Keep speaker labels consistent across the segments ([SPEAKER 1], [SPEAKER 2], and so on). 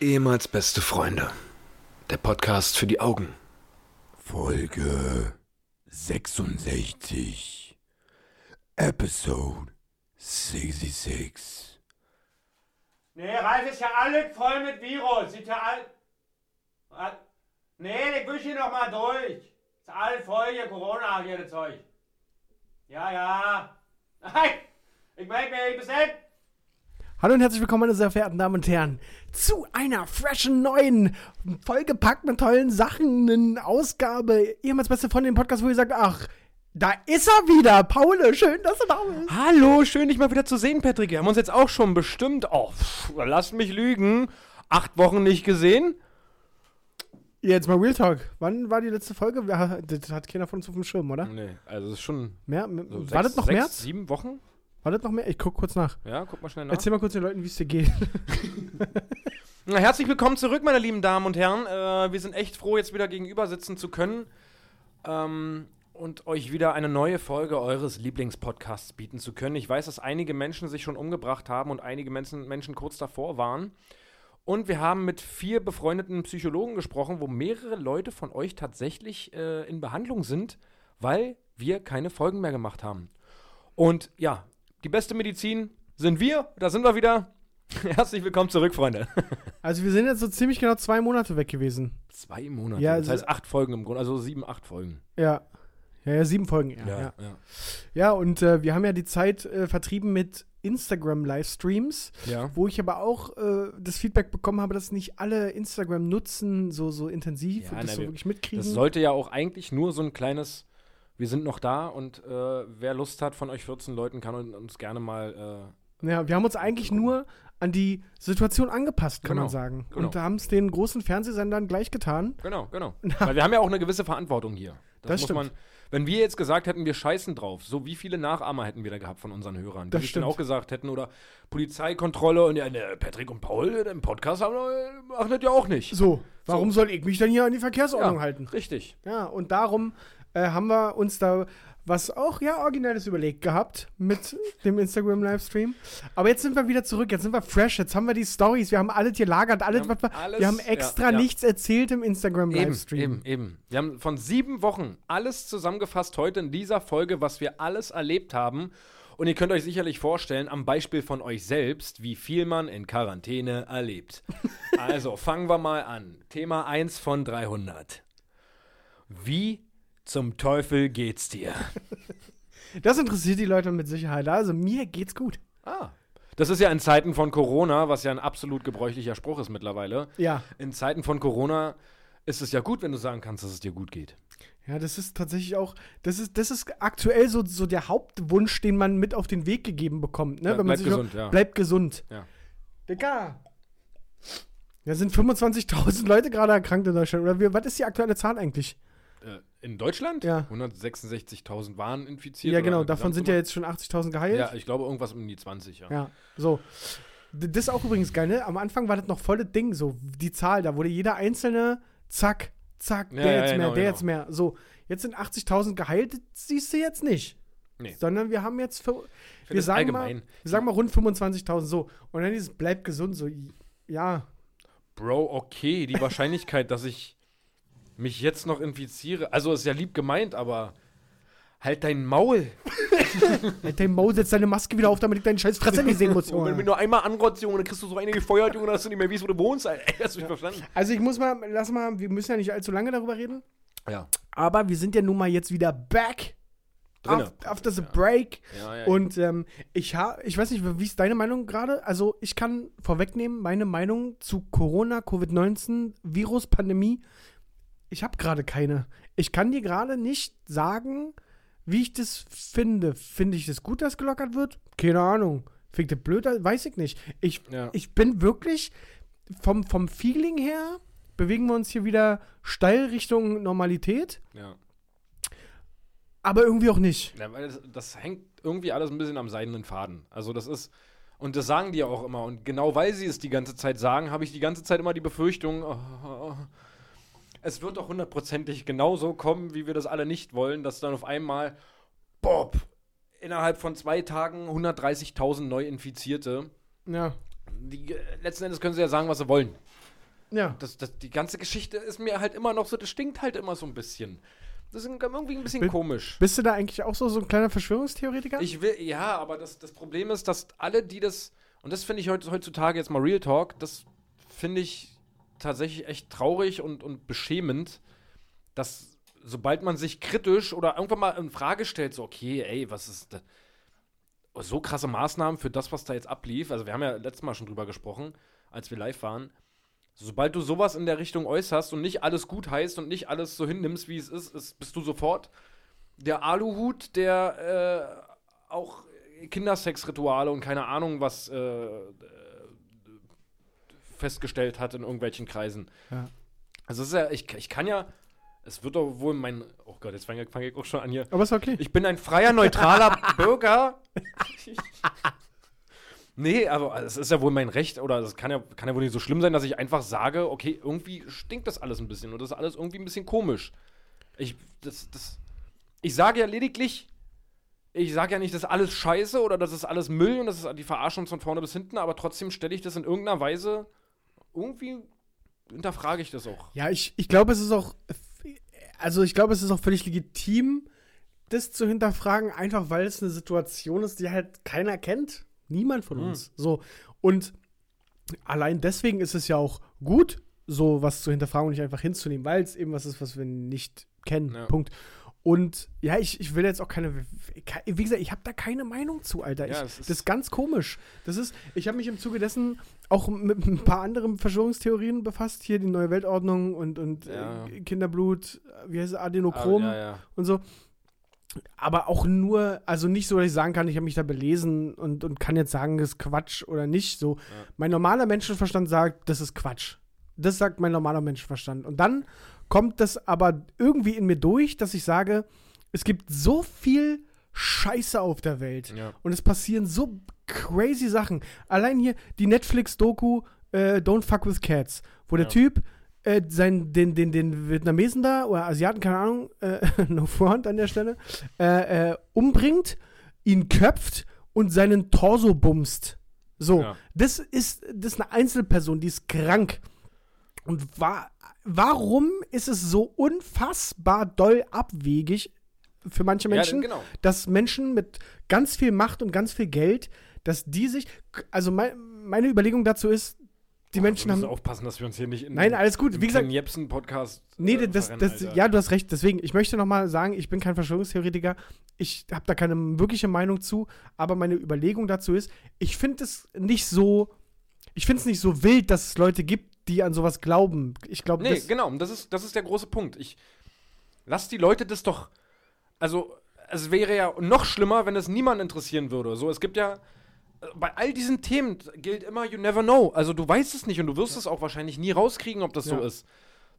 [SPEAKER 1] Ehemals beste Freunde. Der Podcast für die Augen.
[SPEAKER 2] Folge 66. Episode 66.
[SPEAKER 3] Nee, Ralf ist ja alles voll mit Virus. Sieht ja all. all- Nee, büsch hier noch mal durch. Ist alles voll hier, Corona, hier das Zeug. Ja, ja. Nein, ich melde mich, bis dann.
[SPEAKER 4] Hallo und herzlich willkommen, meine sehr verehrten Damen und Herren, zu einer freshen neuen, vollgepackt mit tollen Sachen, Ausgabe, ehemals beste Freundin, Podcast, wo ihr sagt, ach, da ist er wieder, Paul, schön, dass du da bist.
[SPEAKER 5] Hallo, schön dich mal wieder zu sehen, Patrick. Wir haben uns jetzt auch schon bestimmt, oh, pff, lass mich lügen, acht Wochen nicht gesehen.
[SPEAKER 4] Jetzt mal Real Talk, wann war die letzte Folge? Das hat keiner von uns auf dem Schirm, oder?
[SPEAKER 5] Nee, also es ist schon
[SPEAKER 4] Mehr?
[SPEAKER 5] so
[SPEAKER 4] war
[SPEAKER 5] sechs,
[SPEAKER 4] das noch
[SPEAKER 5] sechs,
[SPEAKER 4] März?
[SPEAKER 5] sieben Wochen?
[SPEAKER 4] War das noch mehr? Ich guck kurz nach.
[SPEAKER 5] Ja, guck mal schnell nach.
[SPEAKER 4] Erzähl mal kurz den Leuten, wie es dir geht.
[SPEAKER 5] Na, herzlich willkommen zurück, meine lieben Damen und Herren. Äh, wir sind echt froh, jetzt wieder gegenüber sitzen zu können ähm, und euch wieder eine neue Folge eures Lieblingspodcasts bieten zu können. Ich weiß, dass einige Menschen sich schon umgebracht haben und einige Menschen, Menschen kurz davor waren. Und wir haben mit vier befreundeten Psychologen gesprochen, wo mehrere Leute von euch tatsächlich äh, in Behandlung sind, weil wir keine Folgen mehr gemacht haben. Und ja, die beste Medizin sind wir. Da sind wir wieder. Herzlich willkommen zurück, Freunde.
[SPEAKER 4] Also wir sind jetzt so ziemlich genau zwei Monate weg gewesen.
[SPEAKER 5] Zwei Monate.
[SPEAKER 4] Ja,
[SPEAKER 5] das
[SPEAKER 4] also-
[SPEAKER 5] heißt acht Folgen im Grunde, also sieben, acht Folgen.
[SPEAKER 4] Ja. Ja, ja, sieben Folgen, ja. Ja,
[SPEAKER 5] ja.
[SPEAKER 4] ja und äh, wir haben ja die Zeit äh, vertrieben mit Instagram-Livestreams.
[SPEAKER 5] ja.
[SPEAKER 4] Wo ich aber auch äh, das Feedback bekommen habe, dass nicht alle Instagram nutzen, so, so intensiv
[SPEAKER 5] Ja,
[SPEAKER 4] und das
[SPEAKER 5] na,
[SPEAKER 4] so
[SPEAKER 5] wir-
[SPEAKER 4] wirklich mitkriegen.
[SPEAKER 5] Das sollte ja auch eigentlich nur so ein kleines, wir sind noch da und äh, wer Lust hat von euch 14 Leuten, kann un- uns gerne mal,
[SPEAKER 4] ja, wir haben uns eigentlich nur an die Situation angepasst, kann
[SPEAKER 5] Genau,
[SPEAKER 4] man sagen.
[SPEAKER 5] genau.
[SPEAKER 4] Und da haben es den großen Fernsehsendern gleich getan.
[SPEAKER 5] äh, genau, genau. Weil wir haben ja auch eine gewisse Verantwortung hier.
[SPEAKER 4] Das
[SPEAKER 5] muss
[SPEAKER 4] stimmt.
[SPEAKER 5] man, wenn wir jetzt gesagt hätten, wir scheißen drauf, so wie viele Nachahmer hätten wir da gehabt von unseren Hörern, die
[SPEAKER 4] Das
[SPEAKER 5] das
[SPEAKER 4] stimmt.
[SPEAKER 5] auch gesagt hätten oder Polizeikontrolle und ja, ne, Patrick und Paul im Podcast haben, äh, machen das ja auch nicht.
[SPEAKER 4] So, warum soll ich mich dann hier an die Verkehrsordnung
[SPEAKER 5] ja,
[SPEAKER 4] halten?
[SPEAKER 5] Richtig.
[SPEAKER 4] Ja, und darum äh, haben wir uns da was auch, ja, Originelles überlegt gehabt mit dem Instagram-Livestream. Aber jetzt sind wir wieder zurück, jetzt sind wir fresh, jetzt haben wir die Stories, wir haben alles gelagert, alles,
[SPEAKER 5] Wir
[SPEAKER 4] was
[SPEAKER 5] haben
[SPEAKER 4] wir,
[SPEAKER 5] alles-
[SPEAKER 4] wir haben extra
[SPEAKER 5] ja, ja.
[SPEAKER 4] nichts erzählt im
[SPEAKER 5] Eben,
[SPEAKER 4] Instagram-Livestream.
[SPEAKER 5] eben, eben. Wir haben von sieben Wochen alles zusammengefasst heute in dieser Folge, was wir alles erlebt haben. Und ihr könnt euch sicherlich vorstellen, am Beispiel von euch selbst, wie viel man in Quarantäne erlebt. also fangen wir mal an. Thema 1 von 300. Wie zum Teufel geht's dir?
[SPEAKER 4] Das interessiert die Leute mit Sicherheit. Also mir geht's gut.
[SPEAKER 5] Ah. Das ist ja in Zeiten von Corona, was ja ein absolut gebräuchlicher Spruch ist mittlerweile.
[SPEAKER 4] Ja.
[SPEAKER 5] In Zeiten von Corona ist es ja gut, wenn du sagen kannst, dass es dir gut geht.
[SPEAKER 4] Ja, das ist tatsächlich auch, das ist, das ist aktuell so, so der Hauptwunsch, den man mit auf den Weg gegeben bekommt, ne?
[SPEAKER 5] Ja,
[SPEAKER 4] Wenn man
[SPEAKER 5] bleib
[SPEAKER 4] sich
[SPEAKER 5] gesund, ja.
[SPEAKER 4] Bleibt gesund.
[SPEAKER 5] Ja.
[SPEAKER 4] Digga. Da sind 25.000 Leute gerade erkrankt in Deutschland. Oder wie, was ist die aktuelle Zahl eigentlich?
[SPEAKER 5] Äh, in Deutschland?
[SPEAKER 4] Ja.
[SPEAKER 5] 166.000 waren infiziert.
[SPEAKER 4] ja, genau. Davon sind ja jetzt schon 80.000 geheilt.
[SPEAKER 5] Ja, ich glaube irgendwas um die 20, ja.
[SPEAKER 4] Ja, so. Das ist auch übrigens geil, ne? Am Anfang war das noch voll das Ding, so die Zahl. Da wurde jeder einzelne, zack, zack,
[SPEAKER 5] Ja,
[SPEAKER 4] der
[SPEAKER 5] ja,
[SPEAKER 4] jetzt mehr,
[SPEAKER 5] genau,
[SPEAKER 4] der
[SPEAKER 5] genau.
[SPEAKER 4] jetzt mehr. So, jetzt sind 80.000 geheilt, das siehst du jetzt nicht.
[SPEAKER 5] Nee.
[SPEAKER 4] Sondern wir haben jetzt, für, wir, sagen mal, wir sagen mal rund 25.000 so. Und dann dieses bleibt gesund, so, ja.
[SPEAKER 5] Bro, okay, die Wahrscheinlichkeit, dass ich mich jetzt noch infiziere, also ist ja lieb gemeint, aber halt dein Maul.
[SPEAKER 4] Halt dein Maul, setz deine Maske wieder auf, damit ich deine scheiß Fresse nicht sehen muss,
[SPEAKER 5] Und wenn du mich nur einmal anrotzt, Junge, dann kriegst du so eine gefeuert, Junge, dass du nicht mehr weißt, wo du wohnst. Alter. Ey, hast du mich verstanden?
[SPEAKER 4] Also ich muss mal, lass mal, wir müssen ja nicht allzu lange darüber reden.
[SPEAKER 5] Ja.
[SPEAKER 4] Aber wir sind ja nun mal jetzt wieder back.
[SPEAKER 5] Drinne.
[SPEAKER 4] After, after the break.
[SPEAKER 5] Ja, ja,
[SPEAKER 4] Und ähm, ich habe, ich weiß nicht, wie ist deine Meinung gerade? Also ich kann vorwegnehmen, meine Meinung zu Corona, Covid-19, Virus, Pandemie. Ich habe gerade keine. Ich kann dir gerade nicht sagen, wie ich das finde. Finde ich das gut, dass gelockert wird? Keine Ahnung. Finde ich das blöd? Weiß ich nicht. Ich,
[SPEAKER 5] Ja.
[SPEAKER 4] ich bin wirklich vom, vom Feeling her bewegen wir uns hier wieder steil Richtung Normalität,
[SPEAKER 5] ja.
[SPEAKER 4] aber irgendwie auch nicht.
[SPEAKER 5] Ja, weil das, das hängt irgendwie alles ein bisschen am seidenen Faden. Also das ist, und das sagen die ja auch immer. Und genau weil sie es die ganze Zeit sagen, habe ich die ganze Zeit immer die Befürchtung, oh, oh, oh, es wird doch hundertprozentig genauso kommen, wie wir das alle nicht wollen, dass dann auf einmal, Bob, innerhalb von zwei Tagen 130.000 Neuinfizierte.
[SPEAKER 4] Ja.
[SPEAKER 5] Die, äh, letzten Endes können sie ja sagen, was sie wollen.
[SPEAKER 4] Ja.
[SPEAKER 5] Das, das, die ganze Geschichte ist mir halt immer noch so, das stinkt halt immer so ein bisschen. Das ist irgendwie ein bisschen
[SPEAKER 4] Bi-
[SPEAKER 5] komisch.
[SPEAKER 4] Bist du da eigentlich auch so, so ein kleiner Verschwörungstheoretiker?
[SPEAKER 5] Ich will, ja, aber das, das Problem ist, dass alle, die das, und das finde ich heut, heutzutage jetzt mal Real Talk, das finde ich tatsächlich echt traurig und, und beschämend, dass sobald man sich kritisch oder irgendwann mal in Frage stellt, so, okay, ey, was ist da? So krasse Maßnahmen für das, was da jetzt ablief. Also, wir haben ja letztes Mal schon drüber gesprochen, als wir live waren. Sobald du sowas in der Richtung äußerst und nicht alles gut heißt und nicht alles so hinnimmst, wie es ist, ist bist du sofort der Aluhut, der äh, auch Kindersexrituale und keine Ahnung was äh, festgestellt hat in irgendwelchen Kreisen.
[SPEAKER 4] Ja.
[SPEAKER 5] Also es ist ja, ich, ich kann ja, es wird doch wohl mein, oh Gott, jetzt fange fang ich auch schon an hier.
[SPEAKER 4] Aber ist okay.
[SPEAKER 5] Ich bin ein freier, neutraler Bürger. nee, aber es ist ja wohl mein Recht, oder es kann ja, kann ja wohl nicht so schlimm sein, dass ich einfach sage, okay, irgendwie stinkt das alles ein bisschen und das ist alles irgendwie ein bisschen komisch. Ich, das, das, ich sage ja lediglich, ich sage ja nicht, das ist alles scheiße oder das ist alles Müll und das ist die Verarschung von vorne bis hinten, aber trotzdem stelle ich das in irgendeiner Weise, irgendwie hinterfrage ich das auch.
[SPEAKER 4] Ja, ich, ich glaube, es ist auch. Also, ich glaube, es ist auch völlig legitim, das zu hinterfragen, einfach weil es eine Situation ist, die halt keiner kennt. Niemand von uns. So. Und allein deswegen ist es ja auch gut, so was zu hinterfragen und nicht einfach hinzunehmen, weil es eben was ist, was wir nicht kennen.
[SPEAKER 5] Ja.
[SPEAKER 4] Punkt. Und ja, ich, ich will jetzt auch keine. Wie gesagt, ich habe da keine Meinung zu, Alter.
[SPEAKER 5] Ja,
[SPEAKER 4] ich,
[SPEAKER 5] es ist-
[SPEAKER 4] das ist ganz komisch. Das ist, ich habe mich im Zuge dessen auch mit ein paar anderen Verschwörungstheorien befasst. Hier die neue Weltordnung und, und
[SPEAKER 5] Ja.
[SPEAKER 4] äh, Kinderblut, wie heißt es, Adenochrom
[SPEAKER 5] Ah, ja, ja.
[SPEAKER 4] und so. Aber auch nur, also nicht so, dass ich sagen kann, ich habe mich da belesen und, und kann jetzt sagen, das ist Quatsch oder nicht. So, mein normaler Menschenverstand sagt, das ist Quatsch. Das sagt mein normaler Menschenverstand. Und dann kommt das aber irgendwie in mir durch, dass ich sage, es gibt so viel Scheiße auf der Welt.
[SPEAKER 5] Ja.
[SPEAKER 4] Und es passieren so crazy Sachen. Allein hier die Netflix-Doku äh, Don't Fuck with Cats, wo der
[SPEAKER 5] Ja.
[SPEAKER 4] Typ äh, sein, den, den, den Vietnamesen da oder Asiaten, keine Ahnung, äh, no front an der Stelle, äh, äh, umbringt, ihn köpft und seinen Torso bumst. So,
[SPEAKER 5] Ja.
[SPEAKER 4] das, ist, das ist eine Einzelperson, die ist krank. Und wa warum ist es so unfassbar doll abwegig für manche Menschen,
[SPEAKER 5] Ja, genau.
[SPEAKER 4] dass Menschen mit ganz viel Macht und ganz viel Geld, dass die sich, also mein, meine Überlegung dazu ist, die Menschen
[SPEAKER 5] wir
[SPEAKER 4] haben
[SPEAKER 5] müssen aufpassen, dass wir uns hier nicht in
[SPEAKER 4] Nein, alles gut. Wie gesagt-
[SPEAKER 5] Ken Jebsen Podcast
[SPEAKER 4] Nee,
[SPEAKER 5] äh,
[SPEAKER 4] das,
[SPEAKER 5] verrennen,
[SPEAKER 4] das,
[SPEAKER 5] Alter.
[SPEAKER 4] ja, du hast recht. Deswegen, ich möchte noch mal sagen, ich bin kein Verschwörungstheoretiker. Ich habe da keine wirkliche Meinung zu. Aber meine Überlegung dazu ist, ich finde es nicht so, ich finde es nicht so wild, dass es Leute gibt, die an sowas glauben. Ich glaube,
[SPEAKER 5] Nee,
[SPEAKER 4] das,
[SPEAKER 5] genau, das ist, das ist der große Punkt. Ich lass die Leute das doch. Also, es wäre ja noch schlimmer, wenn es niemanden interessieren würde. So, es gibt ja. Bei all diesen Themen gilt immer, you never know. Also, du weißt es nicht und du wirst es auch wahrscheinlich nie rauskriegen, ob das so
[SPEAKER 4] Ja.
[SPEAKER 5] ist.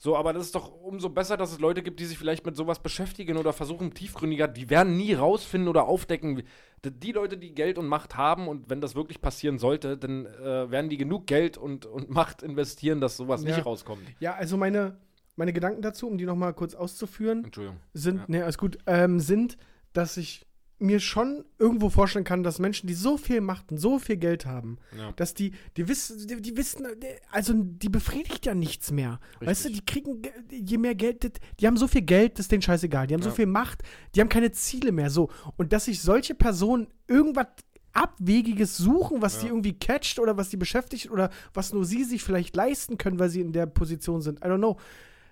[SPEAKER 5] So, aber das ist doch umso besser, dass es Leute gibt, die sich vielleicht mit sowas beschäftigen oder versuchen tiefgründiger. Die werden nie rausfinden oder aufdecken. Die Leute, die Geld und Macht haben und wenn das wirklich passieren sollte, dann äh, werden die genug Geld und, und Macht investieren, dass sowas
[SPEAKER 4] Ja.
[SPEAKER 5] nicht rauskommt.
[SPEAKER 4] ja, also meine, meine Gedanken dazu, um die noch mal kurz auszuführen,
[SPEAKER 5] Entschuldigung.
[SPEAKER 4] sind,
[SPEAKER 5] Ja.
[SPEAKER 4] nee, alles gut, ähm, sind, dass ich mir schon irgendwo vorstellen kann, dass Menschen, die so viel Macht und so viel Geld haben,
[SPEAKER 5] Ja.
[SPEAKER 4] dass die, die wissen, die, die wissen, also die befriedigt ja nichts mehr. Weißt du, die kriegen, ge- je mehr Geld, die haben so viel Geld, das ist denen scheißegal. Die haben so
[SPEAKER 5] Ja.
[SPEAKER 4] viel Macht, die haben keine Ziele mehr. So. Und dass sich solche Personen irgendwas Abwegiges suchen, was die
[SPEAKER 5] Ja.
[SPEAKER 4] irgendwie catcht oder was die beschäftigt oder was nur sie sich vielleicht leisten können, weil sie in der Position sind. I don't know.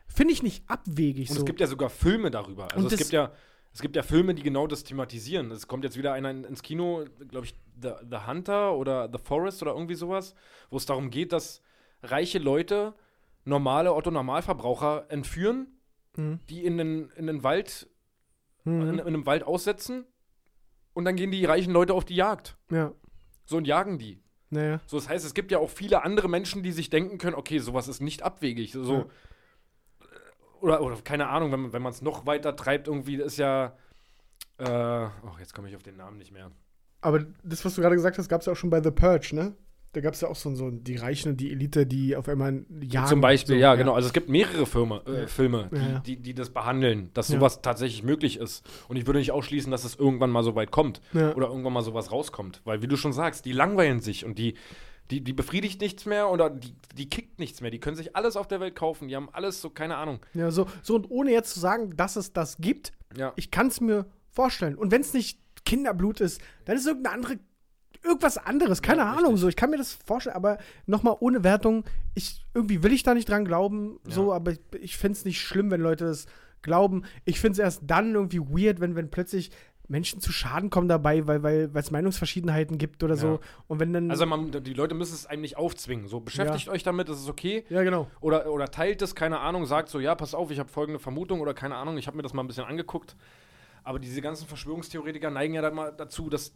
[SPEAKER 4] Finde ich nicht abwegig
[SPEAKER 5] Und
[SPEAKER 4] so.
[SPEAKER 5] es gibt ja sogar Filme darüber. Also
[SPEAKER 4] Und
[SPEAKER 5] es gibt ja, es gibt ja Filme, die genau das thematisieren. Es kommt jetzt wieder einer in- ins Kino, glaube ich, The, The Hunter oder The Forest oder irgendwie sowas, wo es darum geht, dass reiche Leute normale Otto-Normalverbraucher entführen,
[SPEAKER 4] Mhm.
[SPEAKER 5] die in den, in den Wald,
[SPEAKER 4] Mhm.
[SPEAKER 5] in, in einem Wald aussetzen und dann gehen die reichen Leute auf die Jagd.
[SPEAKER 4] ja,
[SPEAKER 5] So und jagen die.
[SPEAKER 4] naja.
[SPEAKER 5] So, das heißt, es gibt ja auch viele andere Menschen, die sich denken können, okay, sowas ist nicht abwegig. So,
[SPEAKER 4] Ja.
[SPEAKER 5] Oder, oder keine Ahnung, wenn, man- wenn man es noch weiter treibt, irgendwie ist ja. Äh, oh, jetzt komme ich auf den Namen nicht mehr.
[SPEAKER 4] Aber das, was du gerade gesagt hast, gab es ja auch schon bei The Purge, ne? Da gab es ja auch so, so die Reichen und die Elite, die auf einmal jagen.
[SPEAKER 5] Zum Beispiel,
[SPEAKER 4] so,
[SPEAKER 5] ja, genau. Also es gibt mehrere Filme, äh,
[SPEAKER 4] Ja.
[SPEAKER 5] Filme die,
[SPEAKER 4] Ja, ja.
[SPEAKER 5] Die, die das behandeln, dass
[SPEAKER 4] Ja.
[SPEAKER 5] sowas tatsächlich möglich ist. Und ich würde nicht ausschließen, dass es irgendwann mal so weit kommt.
[SPEAKER 4] Ja.
[SPEAKER 5] Oder irgendwann mal sowas rauskommt. Weil, wie du schon sagst, die langweilen sich und die, Die, die befriedigt nichts mehr oder die, die kickt nichts mehr. Die können sich alles auf der Welt kaufen. Die haben alles so, keine Ahnung.
[SPEAKER 4] Ja, so, so und ohne jetzt zu sagen, dass es das gibt,
[SPEAKER 5] Ja.
[SPEAKER 4] ich kann es mir vorstellen. Und wenn es nicht Kinderblut ist, dann ist irgendeine andere, irgendwas anderes, keine
[SPEAKER 5] Ja,
[SPEAKER 4] Ahnung.
[SPEAKER 5] richtig.
[SPEAKER 4] So, ich kann mir das vorstellen, aber nochmal ohne Wertung, ich, irgendwie will ich da nicht dran glauben,
[SPEAKER 5] Ja.
[SPEAKER 4] so, aber ich, ich finde es nicht schlimm, wenn Leute das glauben. Ich finde es erst dann irgendwie weird, wenn, wenn plötzlich Menschen zu Schaden kommen dabei, weil weil es Meinungsverschiedenheiten gibt oder so.
[SPEAKER 5] Ja.
[SPEAKER 4] Und wenn dann.
[SPEAKER 5] Also man, die Leute müssen es einem nicht aufzwingen. So, beschäftigt euch damit, das ist okay.
[SPEAKER 4] ja, genau.
[SPEAKER 5] Oder, oder teilt es, keine Ahnung, sagt so, ja, pass auf, ich habe folgende Vermutung oder keine Ahnung, ich habe mir das mal ein bisschen angeguckt. Aber diese ganzen Verschwörungstheoretiker neigen ja dann mal dazu, dass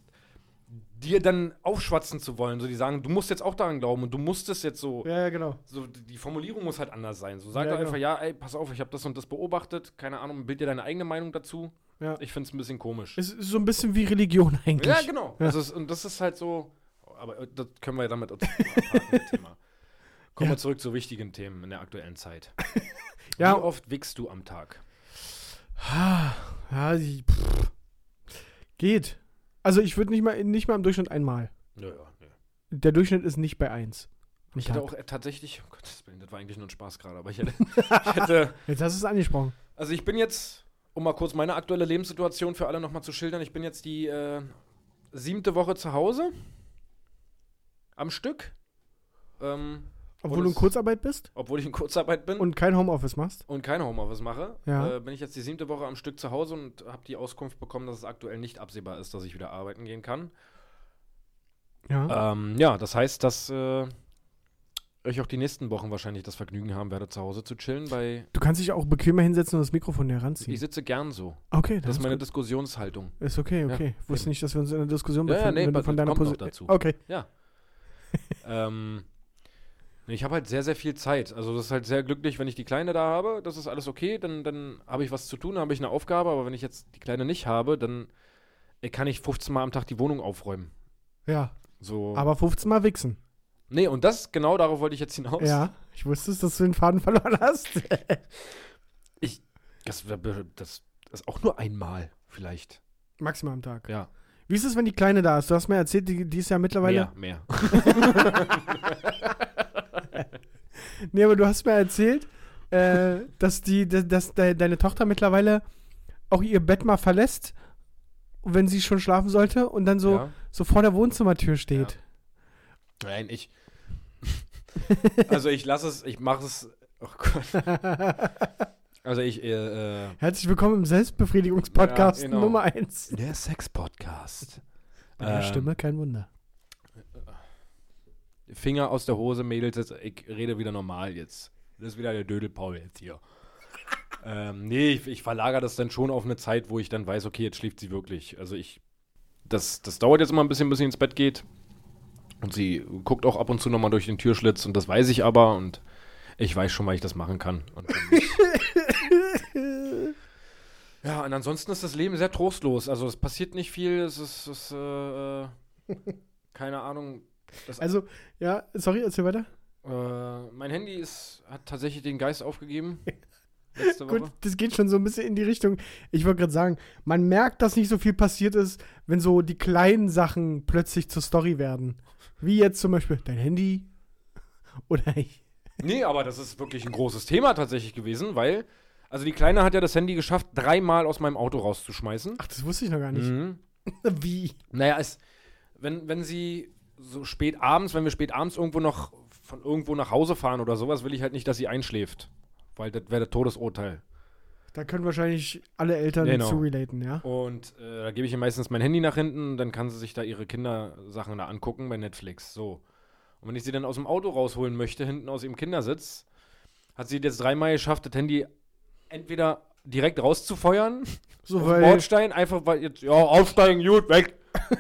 [SPEAKER 5] dir dann aufschwatzen zu wollen. So, die sagen, du musst jetzt auch daran glauben und du musst es jetzt so.
[SPEAKER 4] Ja, ja, genau.
[SPEAKER 5] So, die Formulierung muss halt anders sein. So, sag
[SPEAKER 4] Ja,
[SPEAKER 5] doch
[SPEAKER 4] genau.
[SPEAKER 5] einfach, ja, ey, pass auf, ich habe das und das beobachtet, keine Ahnung, bild dir deine eigene Meinung dazu.
[SPEAKER 4] Ja.
[SPEAKER 5] Ich finde es ein bisschen komisch.
[SPEAKER 4] Es ist so ein bisschen wie Religion eigentlich.
[SPEAKER 5] Ja, genau.
[SPEAKER 4] Ja.
[SPEAKER 5] Das ist, und das ist halt so. Aber äh, das können wir ja damit abhaken, das Thema. Kommen wir zurück zu wichtigen Themen in der aktuellen Zeit.
[SPEAKER 4] Ja.
[SPEAKER 5] Wie oft wickst du am Tag?
[SPEAKER 4] Ja, die, pff, geht. Also ich würde nicht mal, nicht mal im Durchschnitt einmal.
[SPEAKER 5] Ja, ja, ja.
[SPEAKER 4] Der Durchschnitt ist nicht bei eins.
[SPEAKER 5] Ich hätte auch äh, tatsächlich, oh Gottes Willen, das war eigentlich nur ein Spaß gerade, aber ich hätte, ich hätte,
[SPEAKER 4] Jetzt hast du es angesprochen.
[SPEAKER 5] also ich bin jetzt, um mal kurz meine aktuelle Lebenssituation für alle nochmal zu schildern, ich bin jetzt die äh, siebte Woche zu Hause am Stück, ähm,
[SPEAKER 4] Obwohl du in Kurzarbeit bist
[SPEAKER 5] obwohl ich in Kurzarbeit bin.
[SPEAKER 4] und kein Homeoffice machst.
[SPEAKER 5] und kein Homeoffice mache,
[SPEAKER 4] Ja.
[SPEAKER 5] äh, bin ich jetzt die siebte Woche am Stück zu Hause und habe die Auskunft bekommen, dass es aktuell nicht absehbar ist, dass ich wieder arbeiten gehen kann.
[SPEAKER 4] Ja.
[SPEAKER 5] Ähm, ja, das heißt, dass äh, ich auch die nächsten Wochen wahrscheinlich das Vergnügen haben werde, zu Hause zu chillen. Bei
[SPEAKER 4] Du kannst dich auch bequemer hinsetzen und das Mikrofon näher ranziehen.
[SPEAKER 5] ich sitze gern so.
[SPEAKER 4] Okay,
[SPEAKER 5] Das ist meine
[SPEAKER 4] gut.
[SPEAKER 5] Diskussionshaltung.
[SPEAKER 4] Ist okay,
[SPEAKER 5] Ja,
[SPEAKER 4] okay. Wusste
[SPEAKER 5] eben.
[SPEAKER 4] nicht, dass wir uns in einer Diskussion
[SPEAKER 5] Ja, ja,
[SPEAKER 4] befinden,
[SPEAKER 5] nee,
[SPEAKER 4] wenn du von deiner Position.
[SPEAKER 5] dazu.
[SPEAKER 4] Okay.
[SPEAKER 5] ähm, ich habe halt sehr, sehr viel Zeit. Also das ist halt sehr glücklich, wenn ich die Kleine da habe. Das ist alles okay. Dann, dann habe ich was zu tun, dann habe ich eine Aufgabe. Aber wenn ich jetzt die Kleine nicht habe, dann äh, kann ich 15 Mal am Tag die Wohnung aufräumen.
[SPEAKER 4] Ja,
[SPEAKER 5] So.
[SPEAKER 4] aber 15 Mal wichsen.
[SPEAKER 5] nee, und das, genau darauf wollte ich jetzt hinaus.
[SPEAKER 4] Ja, ich wusste es, dass du den Faden verloren hast.
[SPEAKER 5] Das, das ist auch nur einmal vielleicht.
[SPEAKER 4] Maximal am Tag.
[SPEAKER 5] Ja.
[SPEAKER 4] Wie ist es, wenn die Kleine da ist? Du hast mir erzählt, die, die ist ja mittlerweile.
[SPEAKER 5] Mehr, mehr.
[SPEAKER 4] Nee, aber du hast mir erzählt, äh, dass, die, dass, dass de, deine Tochter mittlerweile auch ihr Bett mal verlässt, wenn sie schon schlafen sollte und dann so,
[SPEAKER 5] Ja.
[SPEAKER 4] so vor der Wohnzimmertür steht.
[SPEAKER 5] Nein, ich. also ich lasse es, ich mache es. Oh Gott. Also ich, äh, äh,
[SPEAKER 4] Herzlich willkommen im Selbstbefriedigungspodcast
[SPEAKER 5] Ja, genau.
[SPEAKER 4] Nummer 1.
[SPEAKER 5] Der Sex-Podcast.
[SPEAKER 4] Bei der
[SPEAKER 5] Ähm,
[SPEAKER 4] Stimme kein Wunder.
[SPEAKER 5] Finger aus der Hose, Mädels, jetzt, ich rede wieder normal jetzt. Das ist wieder der Dödelpaul jetzt hier. ähm, nee, ich, ich verlagere das dann schon auf eine Zeit, wo ich dann weiß, okay, jetzt schläft sie wirklich. Also ich, das, das dauert jetzt immer ein bisschen, bis sie ins Bett geht. Und sie guckt auch ab und zu nochmal durch den Türschlitz und das weiß ich aber und ich weiß schon, weil ich das machen kann. Und ja, und ansonsten ist das Leben sehr trostlos. Also es passiert nicht viel, es ist, es, äh, äh, keine Ahnung. Das
[SPEAKER 4] Also, ja, sorry, erzähl weiter.
[SPEAKER 5] äh, mein Handy ist, hat tatsächlich den Geist aufgegeben. Letzte Woche.
[SPEAKER 4] Gut, das geht schon so ein bisschen in die Richtung. Ich wollte gerade sagen, man merkt, dass nicht so viel passiert ist, wenn so die kleinen Sachen plötzlich zur Story werden. Wie jetzt zum Beispiel dein Handy oder ich.
[SPEAKER 5] Nee, aber das ist wirklich ein großes Thema tatsächlich gewesen, weil, also die Kleine hat ja das Handy geschafft, dreimal aus meinem Auto rauszuschmeißen.
[SPEAKER 4] Ach, das wusste ich noch gar nicht.
[SPEAKER 5] Mhm.
[SPEAKER 4] Wie?
[SPEAKER 5] Naja, es, wenn, wenn sie so spät abends, wenn wir spät abends irgendwo noch von irgendwo nach Hause fahren oder sowas, will ich halt nicht, dass sie einschläft. Weil das wäre das Todesurteil.
[SPEAKER 4] Da können wahrscheinlich alle Eltern
[SPEAKER 5] Genau.
[SPEAKER 4] zu relaten, ja?
[SPEAKER 5] Und äh, da gebe ich ihr meistens mein Handy nach hinten, dann kann sie sich da ihre Kindersachen da angucken bei Netflix. So. Und wenn ich sie dann aus dem Auto rausholen möchte, hinten aus ihrem Kindersitz, hat sie jetzt dreimal geschafft, das Handy entweder direkt rauszufeuern,
[SPEAKER 4] So,
[SPEAKER 5] auf
[SPEAKER 4] weil.
[SPEAKER 5] Bordstein, einfach weil jetzt, ja, aufsteigen, gut, weg.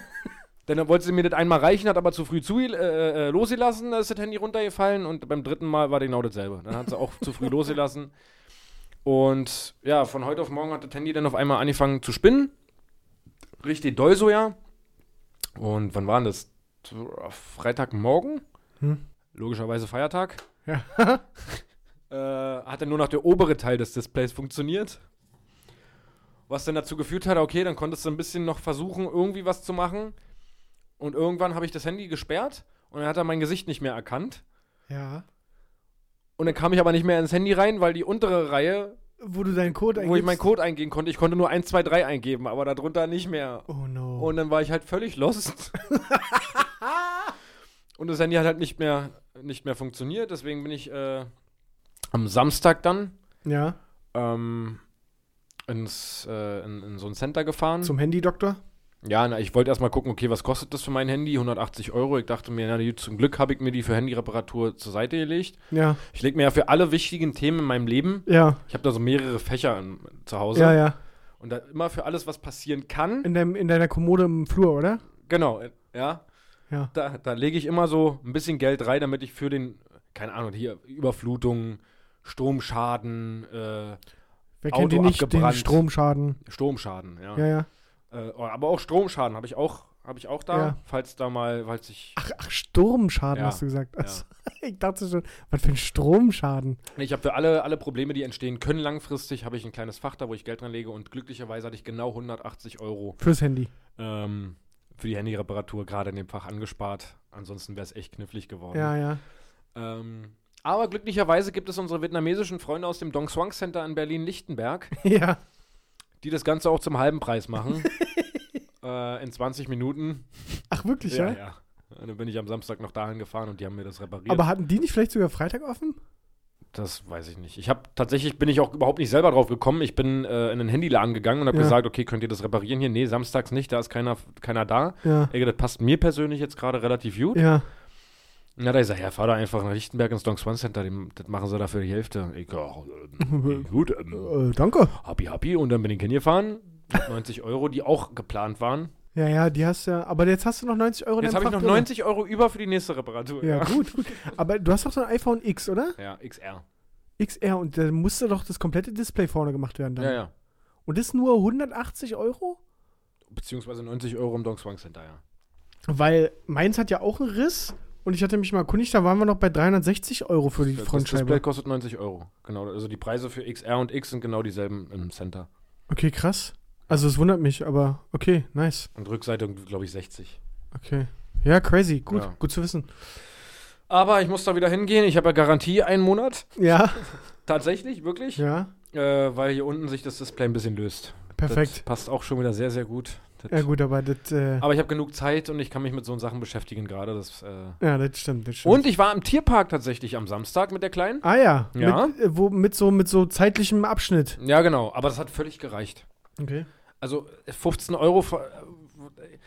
[SPEAKER 5] dann wollte sie mir das einmal reichen, hat aber zu früh zu, äh, äh, losgelassen, da ist das Handy runtergefallen und beim dritten Mal war genau dasselbe. Dann hat sie auch zu früh losgelassen. Und ja, von heute auf morgen hat das Handy dann auf einmal angefangen zu spinnen. Richtig doll so, ja. Und wann war denn das? Freitagmorgen?
[SPEAKER 4] Hm.
[SPEAKER 5] Logischerweise Feiertag.
[SPEAKER 4] Ja.
[SPEAKER 5] äh, hat dann nur noch der obere Teil des Displays funktioniert. Was dann dazu geführt hat, okay, dann konntest du ein bisschen noch versuchen, irgendwie was zu machen. Und irgendwann habe ich das Handy gesperrt und dann hat er mein Gesicht nicht mehr erkannt.
[SPEAKER 4] Ja.
[SPEAKER 5] Und dann kam ich aber nicht mehr ins Handy rein, weil die untere Reihe,
[SPEAKER 4] Wo du deinen Code
[SPEAKER 5] wo ich meinen
[SPEAKER 4] eingibst.
[SPEAKER 5] Code eingeben konnte, ich konnte nur 1, 2, 3 eingeben, aber darunter nicht mehr.
[SPEAKER 4] Oh no.
[SPEAKER 5] Und dann war ich halt völlig lost. und das Handy hat halt nicht mehr, nicht mehr funktioniert, deswegen bin ich äh, am Samstag dann
[SPEAKER 4] ja.
[SPEAKER 5] ähm, ins, äh, in, in so ein Center gefahren.
[SPEAKER 4] Zum Handy-Doktor?
[SPEAKER 5] Ja, na, ich wollte erstmal gucken, okay, was kostet das für mein Handy? 180 Euro. Ich dachte mir, na, zum Glück habe ich mir die für Handyreparatur zur Seite gelegt.
[SPEAKER 4] Ja.
[SPEAKER 5] Ich lege mir ja für alle wichtigen Themen in meinem Leben,
[SPEAKER 4] Ja.
[SPEAKER 5] ich habe da so mehrere Fächer in, zu Hause.
[SPEAKER 4] Ja, ja.
[SPEAKER 5] Und da immer für alles, was passieren kann.
[SPEAKER 4] In, deinem, in deiner Kommode im Flur, oder?
[SPEAKER 5] Genau, äh, ja.
[SPEAKER 4] Ja.
[SPEAKER 5] Da, da lege ich immer so ein bisschen Geld rein, damit ich für den, keine Ahnung, hier Überflutung, Stromschaden, äh,
[SPEAKER 4] Wer
[SPEAKER 5] Auto
[SPEAKER 4] kennt die nicht? Den
[SPEAKER 5] abgebrannt.
[SPEAKER 4] Stromschaden.
[SPEAKER 5] Stromschaden, ja.
[SPEAKER 4] Ja, ja.
[SPEAKER 5] Äh, aber auch Stromschaden habe ich auch, habe ich auch da,
[SPEAKER 4] Ja.
[SPEAKER 5] falls da mal, falls ich.
[SPEAKER 4] Ach, ach Sturmschaden
[SPEAKER 5] Ja,
[SPEAKER 4] hast du gesagt.
[SPEAKER 5] ja.
[SPEAKER 4] Achso, Ich dachte schon, was für ein Stromschaden.
[SPEAKER 5] Ich habe für alle, alle Probleme, die entstehen können langfristig, habe ich ein kleines Fach da, wo ich Geld dran lege und glücklicherweise hatte ich genau 180 Euro
[SPEAKER 4] Fürs Handy.
[SPEAKER 5] ähm, für die Handyreparatur gerade in dem Fach angespart. Ansonsten wäre es echt knifflig geworden.
[SPEAKER 4] Ja, ja.
[SPEAKER 5] Ähm, aber glücklicherweise gibt es unsere vietnamesischen Freunde aus dem Dong Swang Center in Berlin-Lichtenberg,
[SPEAKER 4] Ja.
[SPEAKER 5] Die das Ganze auch zum halben Preis machen. äh, in 20 Minuten.
[SPEAKER 4] Ach, wirklich, ja?
[SPEAKER 5] ja. Dann bin ich am Samstag noch dahin gefahren und die haben mir das repariert.
[SPEAKER 4] Aber hatten die nicht vielleicht sogar Freitag offen?
[SPEAKER 5] Das weiß ich nicht. Ich habe tatsächlich bin ich auch überhaupt nicht selber drauf gekommen. Ich bin äh, in den Handyladen gegangen und habe
[SPEAKER 4] Ja.
[SPEAKER 5] gesagt, okay, könnt ihr das reparieren hier? Nee, samstags nicht, da ist keiner, keiner da.
[SPEAKER 4] Ja.
[SPEAKER 5] Ey, das passt mir persönlich jetzt gerade relativ gut.
[SPEAKER 4] Ja.
[SPEAKER 5] Und dann hat er ja, fahr da einfach nach Lichtenberg ins Dong Swan Center, das machen sie da für die Hälfte. Ich, ja, äh, gut, ähm,
[SPEAKER 4] Äh, danke.
[SPEAKER 5] happy, happy. Und dann bin ich hingefahren, mit 90 Euro, die auch geplant waren.
[SPEAKER 4] Ja, ja, die hast ja. Aber jetzt hast du noch 90 Euro
[SPEAKER 5] Jetzt habe ich noch
[SPEAKER 4] drin.
[SPEAKER 5] 90 Euro über für die nächste Reparatur.
[SPEAKER 4] Ja, gut, gut. Aber du hast doch so ein iPhone X, oder?
[SPEAKER 5] Ja, XR.
[SPEAKER 4] XR und da musste doch das komplette Display vorne gemacht werden dann.
[SPEAKER 5] Ja, ja.
[SPEAKER 4] Und das nur 180 Euro?
[SPEAKER 5] Beziehungsweise 90 Euro im Dong Swan Center, ja.
[SPEAKER 4] Weil meins hat ja auch einen Riss und ich hatte mich mal erkundigt, da waren wir noch bei 360 Euro für die
[SPEAKER 5] Das Display
[SPEAKER 4] Frontscheibe.
[SPEAKER 5] kostet 90 Euro. Genau, also die Preise für XR und X sind genau dieselben im Center.
[SPEAKER 4] Okay, krass. Also es wundert mich, aber okay, nice.
[SPEAKER 5] Und Rückseite, glaube ich, 60.
[SPEAKER 4] Okay. Ja, crazy. Gut,
[SPEAKER 5] Ja.
[SPEAKER 4] gut zu wissen.
[SPEAKER 5] Aber ich muss da wieder hingehen. Ich habe ja Garantie einen Monat.
[SPEAKER 4] Ja,
[SPEAKER 5] Tatsächlich, wirklich.
[SPEAKER 4] ja,
[SPEAKER 5] Äh, weil hier unten sich das Display ein bisschen löst. Das
[SPEAKER 4] perfekt.
[SPEAKER 5] passt auch schon wieder sehr, sehr gut.
[SPEAKER 4] Ja gut, aber das, äh,
[SPEAKER 5] Aber ich habe genug Zeit und ich kann mich mit so Sachen beschäftigen gerade. Das, äh
[SPEAKER 4] ja, das stimmt, das stimmt.
[SPEAKER 5] und ich war im Tierpark tatsächlich am Samstag mit der Kleinen.
[SPEAKER 4] Ah ja,
[SPEAKER 5] Ja.
[SPEAKER 4] Mit, äh, wo, mit, so, mit so zeitlichem Abschnitt.
[SPEAKER 5] Ja, genau. Aber das hat völlig gereicht.
[SPEAKER 4] Okay.
[SPEAKER 5] Also äh, 15 Euro. ver- äh,